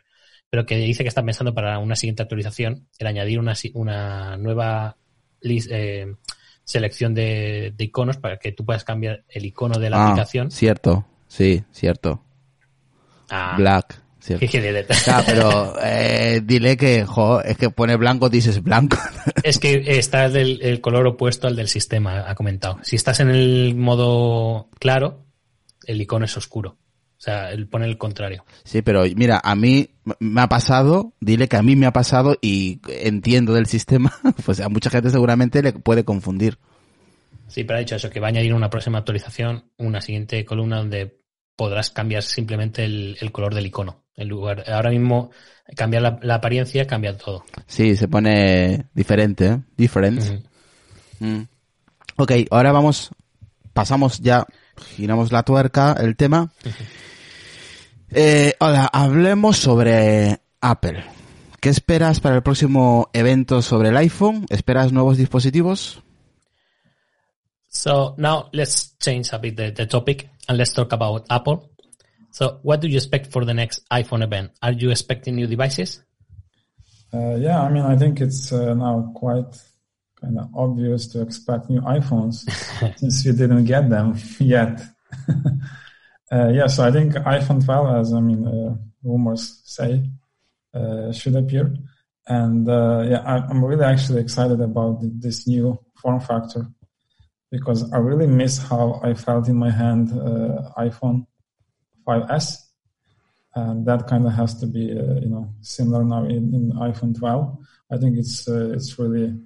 Pero que dice que está pensando para una siguiente actualización el añadir una, una nueva list, eh, selección de, de, iconos para que tú puedas cambiar el icono de la Ah, aplicación. Cierto, sí, cierto. a- Black. Cierto. Claro, pero eh, dile que, jo, es que pone blanco, dices blanco. *laughs* Es que está del el color opuesto al del sistema, ha comentado. Si estás en el modo claro, el icono es oscuro. O sea, él pone el contrario. Sí, pero mira, a mí me ha pasado, dile que a mí me ha pasado y entiendo del sistema, *laughs* pues a mucha gente seguramente le puede confundir. Sí, pero ha dicho eso, que va a añadir una próxima actualización, una siguiente columna donde podrás cambiar simplemente el, el color del icono. En lugar, ahora mismo cambiar la, la, apariencia cambia todo. Sí, se pone diferente, ¿eh? Different. Uh -huh. mm. Ok, ahora vamos, pasamos ya, giramos la tuerca, el tema. Uh -huh. Eh, hola, hablemos sobre Apple. ¿Qué esperas para el próximo evento sobre el iPhone? ¿Esperas nuevos dispositivos? So now let's change a bit the, the topic and let's talk about Apple. So, what do you expect for the next iPhone event? Are you expecting new devices? Uh, yeah, I mean, I think it's uh, now quite kind of obvious to expect new iPhones *laughs* since we didn't get them *laughs* yet. *laughs* uh, yeah, so I think iPhone 12, as I mean, uh, rumors say, uh, should appear. And uh, yeah, I, I'm really actually excited about this new form factor because I really miss how I felt in my hand iPhone 5S, and that kind of has to be uh, you know similar now in, in iPhone 12. I think it's uh, it's really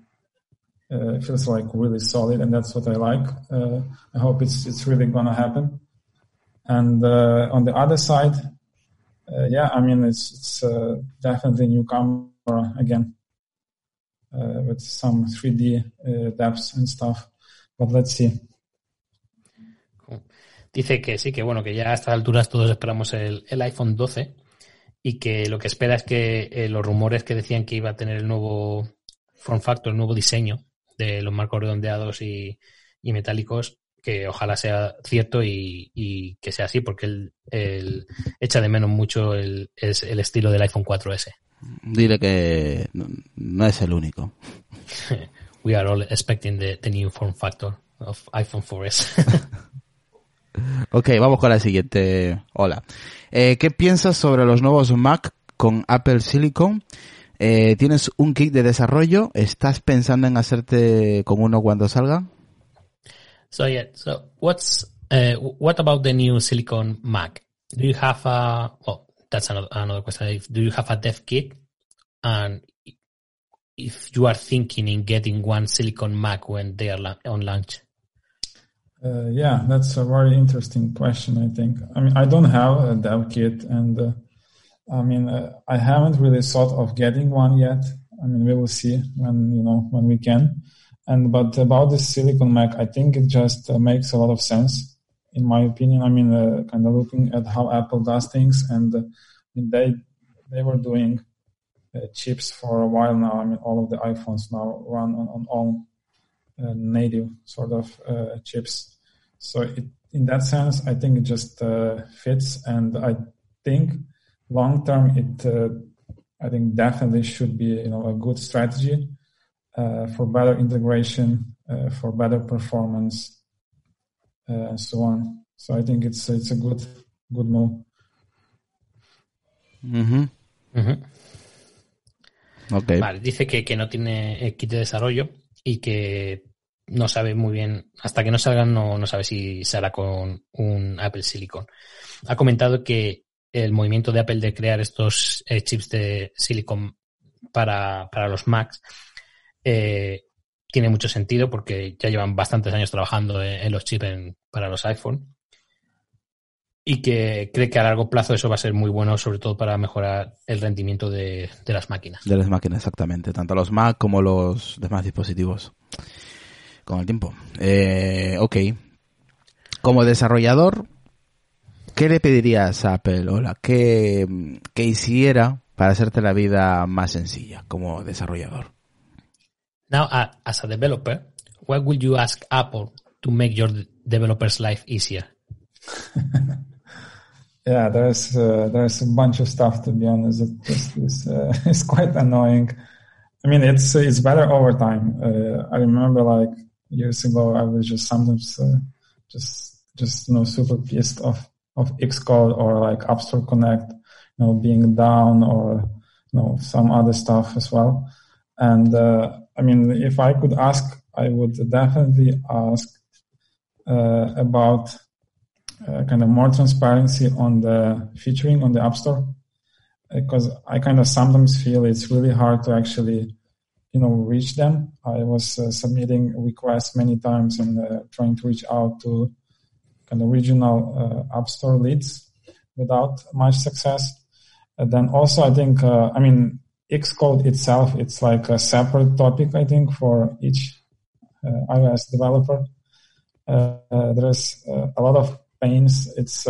uh, feels like really solid, and that's what I like. I hope it's it's really gonna happen. And on the other side, yeah, I mean it's it's definitely new camera again with some 3D depths and stuff. But let's see. Dice que sí, que bueno, que ya a estas alturas todos esperamos el, el iPhone 12 y que lo que espera es que eh, los rumores que decían que iba a tener el nuevo form factor, el nuevo diseño de los marcos redondeados y, y metálicos, que ojalá sea cierto y, y que sea así, porque él, él, echa de menos mucho el, es el estilo del iPhone 4S. Dile que no, no es el único. *laughs* We are all expecting the, the new form factor of iPhone 4S. *laughs* Ok, vamos con la siguiente. Hola. Eh, ¿Qué piensas sobre los nuevos Mac con Apple Silicon? Eh, ¿Tienes un kit de desarrollo? ¿Estás pensando en hacerte con uno cuando salga? So yeah, so what's uh, what about the new Silicon Mac? Do you have a well? That's another another question. Do you have a dev kit? And if you are thinking in getting one Silicon Mac when they are on launch? Uh, yeah, that's a very interesting question. I think. I mean, I don't have a dev kit, and uh, I mean, uh, I haven't really thought of getting one yet. I mean, we will see when you know when we can. And but about the Silicon Mac, I think it just makes a lot of sense, in my opinion. I mean, kind of looking at how Apple does things, and I mean, they they were doing chips for a while now. I mean, all of the iPhones now run on on all uh, native sort of uh, chips. So it, in that sense, I think it just uh, fits, and I think long term, it I think definitely should be you know a good strategy for better integration, for better performance, and so on. So I think it's it's a good good move. Uh -huh. Uh -huh. Okay. Vale, dice que, que no tiene kit de desarrollo y que no sabe muy bien, hasta que no salgan, no, no sabe si se hará con un Apple Silicon. Ha comentado que el movimiento de Apple de crear estos eh, chips de Silicon para, para los Macs eh, tiene mucho sentido porque ya llevan bastantes años trabajando en, los chips para los iPhone y que cree que a largo plazo eso va a ser muy bueno, sobre todo para mejorar el rendimiento de, las máquinas. De las máquinas, exactamente. Tanto los Mac como los demás dispositivos. Con el tiempo. Eh, ok. Como desarrollador, ¿qué le pedirías a Apple, Hola, que, que hiciera para hacerte la vida más sencilla como desarrollador? Now, as a developer, what would you ask Apple to make your developers' life easier? *laughs* yeah, there's uh, there's a bunch of stuff to be honest. It just is uh, *laughs* it's quite annoying. I mean, it's it's better over time. Uh, I remember like years ago, I was just sometimes uh, just just you know super pissed off of Xcode or like App Store Connect, you know, being down or you know some other stuff as well. And uh, I mean, if I could ask, I would definitely ask uh, about uh, kind of more transparency on the featuring on the App Store because I kind of sometimes feel it's really hard to actually, you know, reach them. I was uh, submitting requests many times and uh, trying to reach out to kind of regional uh, App Store leads without much success. And then also, I think, uh, I mean, Xcode itself, it's like a separate topic, I think, for each uh, iOS developer. there's a lot of pains. It's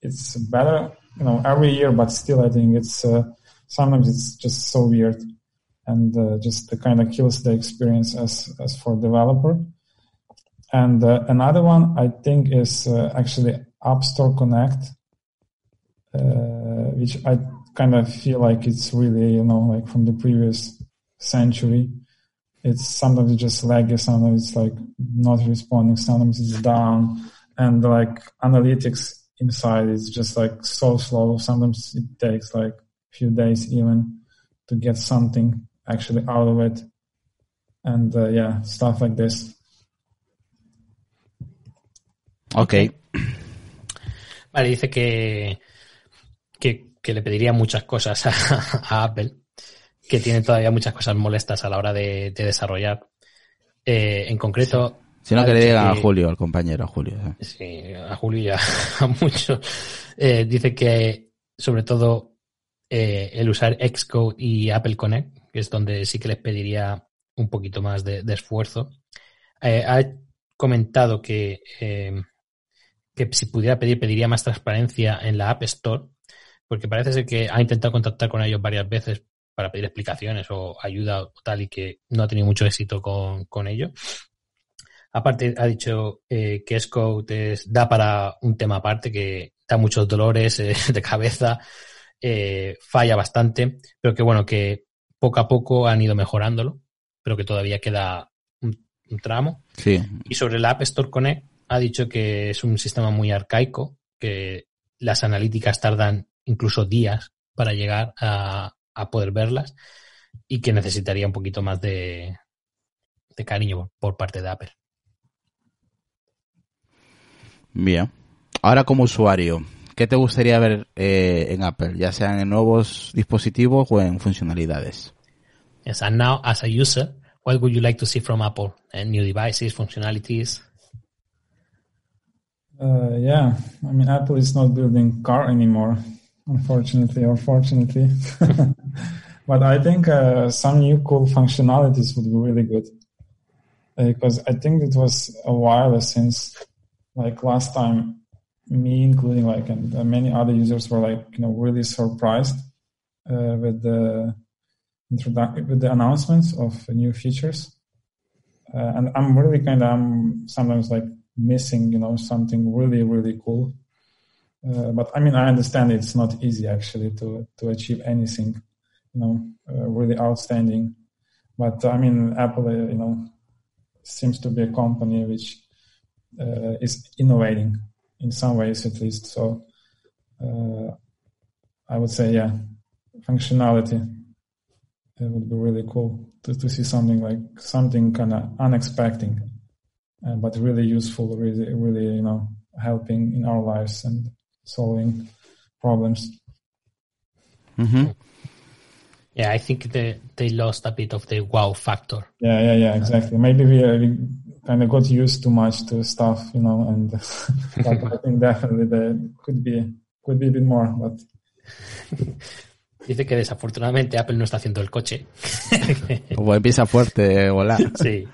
it's better you know every year, but still I think it's uh, sometimes it's just so weird and uh, just the kind of kills the experience as as for developer. And uh, another one I think is uh, actually App Store Connect, uh, which I kind of feel like it's really you know like from the previous century. It's sometimes it's just laggy, sometimes it's like not responding, sometimes it's down, and like analytics inside is just like so slow. Sometimes it takes like a few days even to get something actually out of it. And uh, yeah, stuff like this. Ok. Vale, dice que, que, que le pediría muchas cosas a, *laughs* a, Apple, que tiene todavía muchas cosas molestas a la hora de, de desarrollar. Eh, en concreto, Si no, que le diga a Julio, al compañero, a Julio. ¿eh? Sí, a Julio y a, *laughs* a muchos. Eh, dice que, sobre todo, eh, el usar Xcode y Apple Connect, que es donde sí que les pediría un poquito más de, de esfuerzo. Ha comentado que, que si pudiera pedir, pediría más transparencia en la App Store, porque parece ser que ha intentado contactar con ellos varias veces para pedir explicaciones o ayuda o tal y que no ha tenido mucho éxito con, con ello. Aparte, ha dicho eh, que es, da para un tema aparte, que da muchos dolores eh, *laughs* de cabeza, eh, falla bastante, pero que bueno, que poco a poco han ido mejorándolo, pero que todavía queda un, un tramo. Sí. Y sobre la App Store Connect, ha dicho que es un sistema muy arcaico, que las analíticas tardan incluso días para llegar a, a poder verlas y que necesitaría un poquito más de, de cariño por parte de Apple. Bien. Ahora como usuario, ¿qué te gustaría ver eh, en Apple, ya sean en nuevos dispositivos o en funcionalidades? Yes, and now as a user, what would you like to see from Apple? Uh, new devices, functionalities? Uh, yeah, I mean, Apple is not building car anymore, unfortunately or fortunately. *laughs* but I think uh, some new cool functionalities would be really good. Because I think it was a while since like last time me including like and many other users were like you know really surprised uh, with the introduction with the announcements of new features. Uh, and i'm really kind of i'm sometimes like missing you know something really really cool uh, but i mean i understand it's not easy actually to to achieve anything you know uh, really outstanding but i mean apple uh, you know seems to be a company which uh, is innovating in some ways at least. So uh, I would say, yeah, functionality. It would be really cool to, to see something like something kind of unexpected, but really useful, really, really, you know, helping in our lives and solving problems. Ujú. Yeah, I think they, they lost a bit of the wow factor. Yeah, yeah, yeah, exactly. Maybe we, uh, we kind of got used too much to stuff, you know, and *laughs* but I think definitely there could be could be a bit more, but *laughs* Dice que desafortunadamente Apple no está haciendo el coche. *laughs* Como empieza fuerte, hola. sí.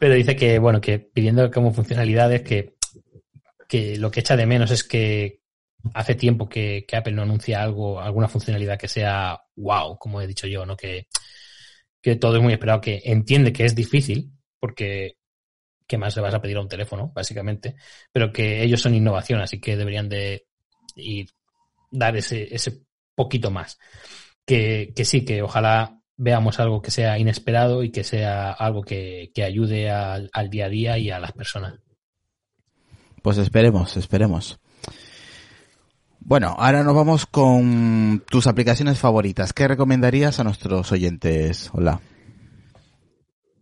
Pero dice que, bueno, que pidiendo como funcionalidades que, que lo que echa de menos es que hace tiempo que, Apple no anuncia algo, alguna funcionalidad que sea wow, como he dicho yo, ¿no? Que, todo es muy esperado, que entiende que es difícil, porque ¿qué más le vas a pedir a un teléfono, básicamente? Pero que ellos son innovación, así que deberían de ir, dar ese, ese poquito más. Que, que sí, que ojalá veamos algo que sea inesperado y que sea algo que, ayude al día a día y a las personas. Pues esperemos, esperemos. Bueno, ahora nos vamos con tus aplicaciones favoritas. ¿Qué recomendarías a nuestros oyentes? Hola.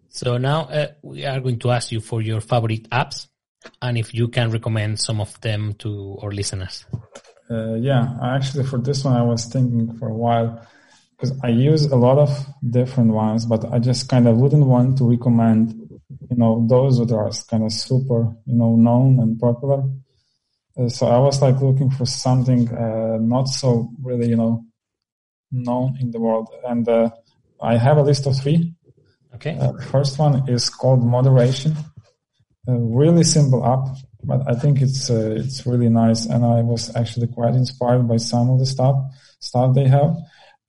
So now uh, we are going to ask you for your favorite apps and if you can recommend some of them to our listeners. Uh, yeah, actually for this one I was thinking for a while because I use a lot of different ones, but I just kind of wouldn't want to recommend, you know, those that are kind of super, you know, known and popular. Uh, so I was like looking for something uh, not so really, you know, known in the world. And uh, I have a list of three. Okay. Uh, first one is called Moderation. A really simple app, but I think it's uh, it's really nice. And I was actually quite inspired by some of the stuff stuff they have.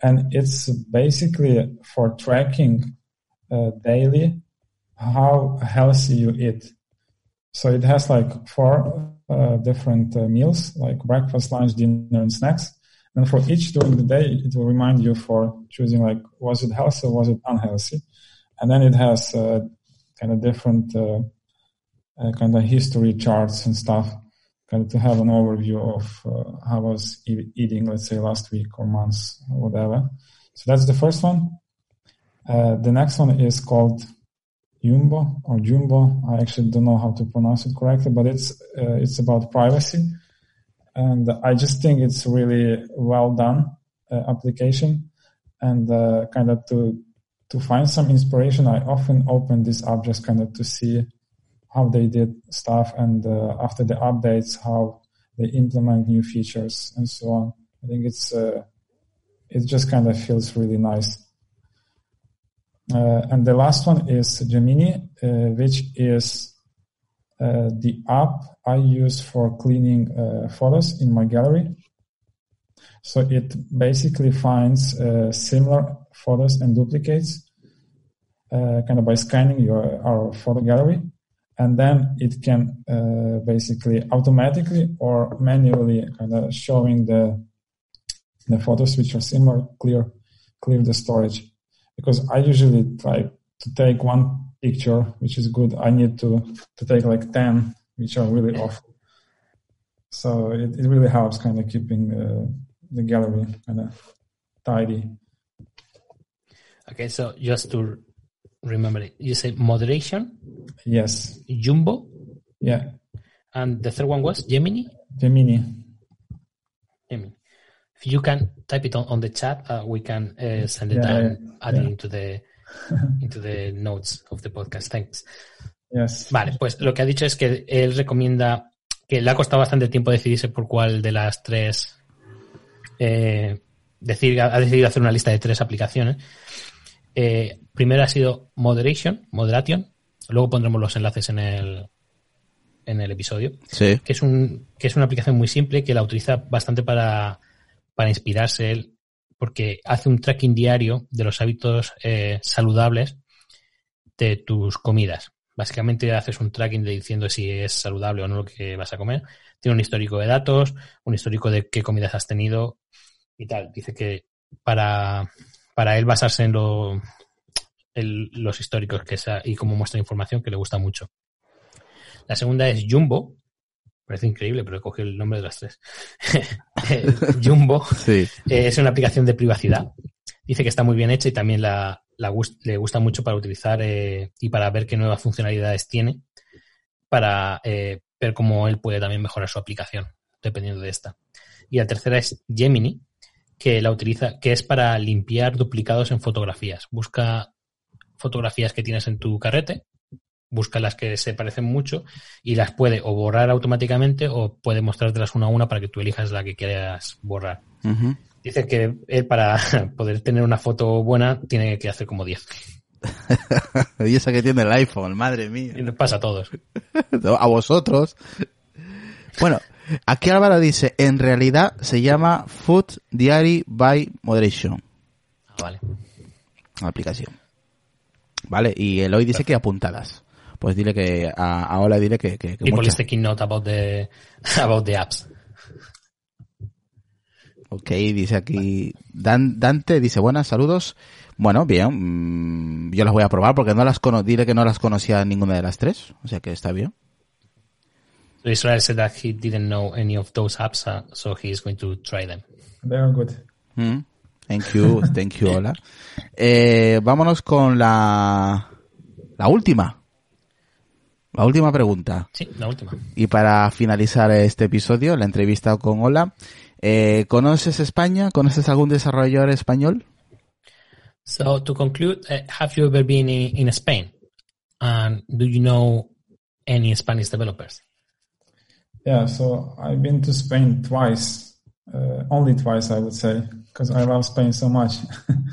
And it's basically for tracking uh, daily how healthy you eat. So it has like four different uh, meals, like breakfast, lunch, dinner, and snacks. And for each during the day, it will remind you for choosing like, was it healthy or was it unhealthy? And then it has uh, kind of different uh, uh, kind of history charts and stuff, kind of to have an overview of uh, how I was e- eating, let's say last week or months or whatever. So that's the first one. the next one is called Jumbo or Jumbo. I actually don't know how to pronounce it correctly, but it's uh, it's about privacy, and I just think it's really well done uh, application, and uh, kind of to to find some inspiration. I often open this app just kind of to see how they did stuff, and uh, after the updates, how they implement new features and so on. I think it's uh, it just kind of feels really nice. Uh, and the last one is Gemini, uh, which is uh, the app I use for cleaning uh, photos in my gallery. So it basically finds uh, similar photos and duplicates uh, kind of by scanning your our photo gallery. And then it can basically automatically or manually kind of showing the the photos which are similar, clear, clear the storage because I usually try to take one picture which is good. I need to to take like ten which are really awful. So it, it really helps kind of keeping uh, the gallery kind of tidy. Okay, so just to remember it, you say moderation. Yes. Jumbo. Yeah. And the third one was. Gemini. Gemini. If you can type it on, on the chat, uh, we can uh, send it Yeah, and yeah, add it into the *laughs* into the notes of the podcast. Thanks. Yes. Vale, pues lo que ha dicho es que él recomienda que le ha costado bastante tiempo decidirse por cuál de las tres eh, decir, ha decidido hacer una lista de tres aplicaciones. Eh, primero ha sido Moderation, Moderation. Luego pondremos los enlaces en el en el episodio. Sí. que es un que es una aplicación muy simple que la utiliza bastante para, para inspirarse él porque hace un tracking diario de los hábitos eh, saludables de tus comidas. Básicamente haces un tracking de diciendo si es saludable o no lo que vas a comer. Tiene un histórico de datos, un histórico de qué comidas has tenido y tal. Dice que para, para él basarse en lo, los históricos que sea, y cómo muestra información que le gusta mucho. La segunda es Jumbo. Parece increíble, pero he cogido el nombre de las tres. *laughs* Eh, Jumbo Sí. eh, es una aplicación de privacidad. Dice que está muy bien hecha y también la, la gust- le gusta mucho para utilizar eh, y para ver qué nuevas funcionalidades tiene, para eh, ver cómo él puede también mejorar su aplicación, dependiendo de esta. Y la tercera es Gemini, que la utiliza, que es para limpiar duplicados en fotografías. Busca fotografías que tienes en tu carrete, busca las que se parecen mucho y las puede o borrar automáticamente o puede mostrártelas una a una para que tú elijas la que quieras borrar. Dice que él para *laughs* poder tener una foto buena tiene que hacer como 10. *laughs* y esa que tiene el iPhone, madre mía. Y nos pasa a todos. *laughs* A vosotros. Bueno, Aquí Álvaro dice, en realidad se llama Food Diary by Moderation. Ah, vale. la aplicación. Vale, y Eloy dice que apuntadas. Pues dile que a, a Ola dile que, que, que People is taking note about the, *laughs* about the apps. Ok, dice aquí Dan- Dante dice buenas saludos. Bueno, bien, mm, yo las voy a probar porque no las cono dile que no las conocía ninguna de las tres, o sea que está bien. So Israel said that he didn't know any of those apps, uh, so he is going to try them. They're good. Mm, Thank you, thank you, Ola. Eh, vámonos con la la última, la última pregunta. Sí, la última. Y para finalizar este episodio, la entrevista con Ola, eh, ¿conoces España? ¿Conoces algún desarrollador español? So to conclude, uh, have you ever been in, in Spain? And do you know any Spanish developers? Yeah, so I've been to Spain twice, uh, only twice, I would say, because I love Spain so much.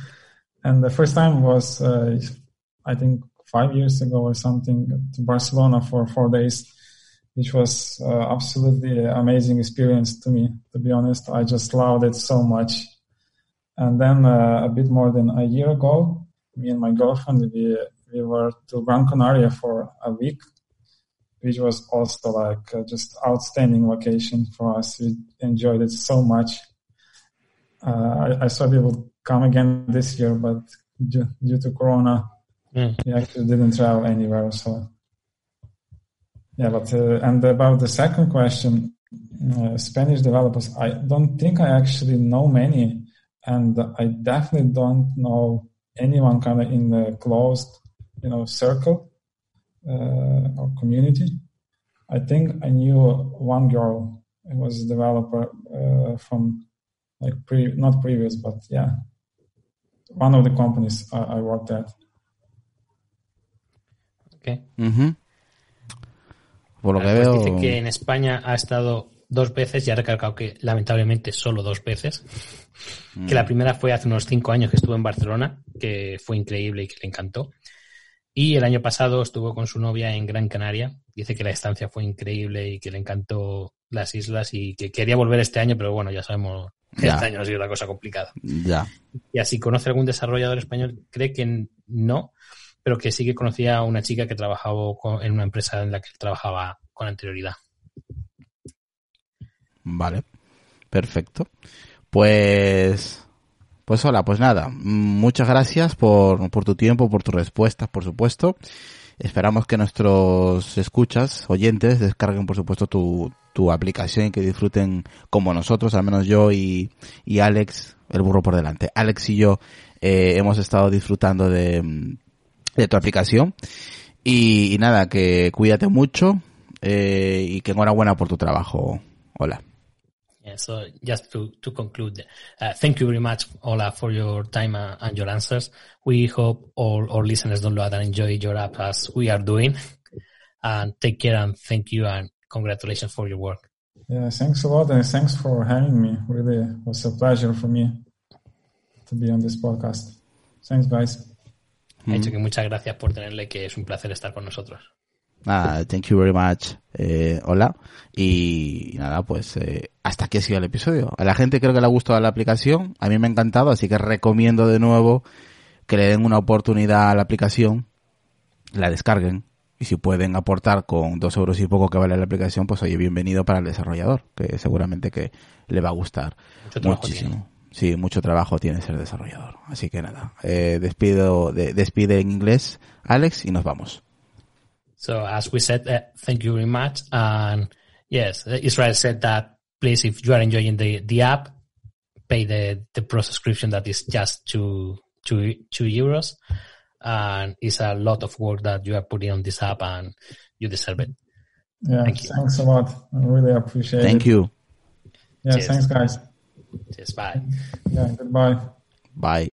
*laughs* and the first time was, uh, I think, five years ago or something, to Barcelona for four days, which was uh, absolutely amazing experience to me. To be honest, I just loved it so much. And then uh, a bit more than a year ago, me and my girlfriend we we were to Gran Canaria for a week which was also like uh, just outstanding vacation for us. We enjoyed it so much. Uh, I, I thought we would come again this year, but due, due to Corona, Mm. we actually didn't travel anywhere. So, yeah, but uh, and about the second question, uh, Spanish developers, I don't think I actually know many, and I definitely don't know anyone kind of in the closed, you know, circle uh, or community. I think I knew one girl. It was a developer uh, from like pre, not previous, but yeah, one of the companies I, I worked at. Por lo que veo, dice que en España ha estado dos veces y ha recalcado que lamentablemente solo dos veces. Que la primera fue hace unos cinco años que estuvo en Barcelona, que fue increíble y que le encantó. Y el año pasado estuvo con su novia en Gran Canaria. Dice que la estancia fue increíble y que le encantó las islas y que quería volver este año, pero bueno, ya sabemos que Ya. este año ha sido una cosa complicada. ya. Y así conoce algún desarrollador español, cree que no, pero que sí que conocía a una chica que trabajaba en una empresa en la que trabajaba con anterioridad. Vale, perfecto. Pues, pues hola, pues nada, muchas gracias por, por tu tiempo, por tus respuestas, por supuesto. Esperamos que nuestros escuchas, oyentes, descarguen, por supuesto, tu, tu aplicación y que disfruten como nosotros, al menos yo y, y Alex, el burro por delante. Alex y yo eh, hemos estado disfrutando de, de tu aplicación. Y, y nada, que cuídate mucho eh, y que enhorabuena por tu trabajo. Hola. Yeah, so just to, to conclude, uh, thank you very much, Ola, for your time uh, and your answers. We hope all our listeners download and enjoy your app as we are doing. And take care and thank you and congratulations for your work. Yeah, thanks a lot, and thanks for having me. Really, it was a pleasure for me to be on this podcast. Thanks, guys. Ha dicho que muchas gracias por tenerle, que es un placer estar con nosotros. Nada, thank you very much. Eh, hola. Y nada, pues eh, hasta aquí ha sido el episodio. A la gente creo que le ha gustado la aplicación. A mí me ha encantado, así que recomiendo de nuevo que le den una oportunidad a la aplicación, la descarguen. Y si pueden aportar con dos euros y poco que vale la aplicación, pues oye, bienvenido para el desarrollador, que seguramente que le va a gustar Mucho muchísimo. Sí, mucho trabajo tiene ser desarrollador. Así que nada, eh, despido, de- despide en inglés Alex y nos vamos. So as we said, uh, thank you very much. And yes, uh, Israel said that please, if you are enjoying the, the app, pay the, the pro subscription that is just two, two, two euros. And it's a lot of work that you are putting on this app and you deserve it. Yeah, Thank you. thanks a lot. I really appreciate Thank it. you. Yeah, Cheers. thanks, guys. Yes, bye. Yeah, goodbye. Bye.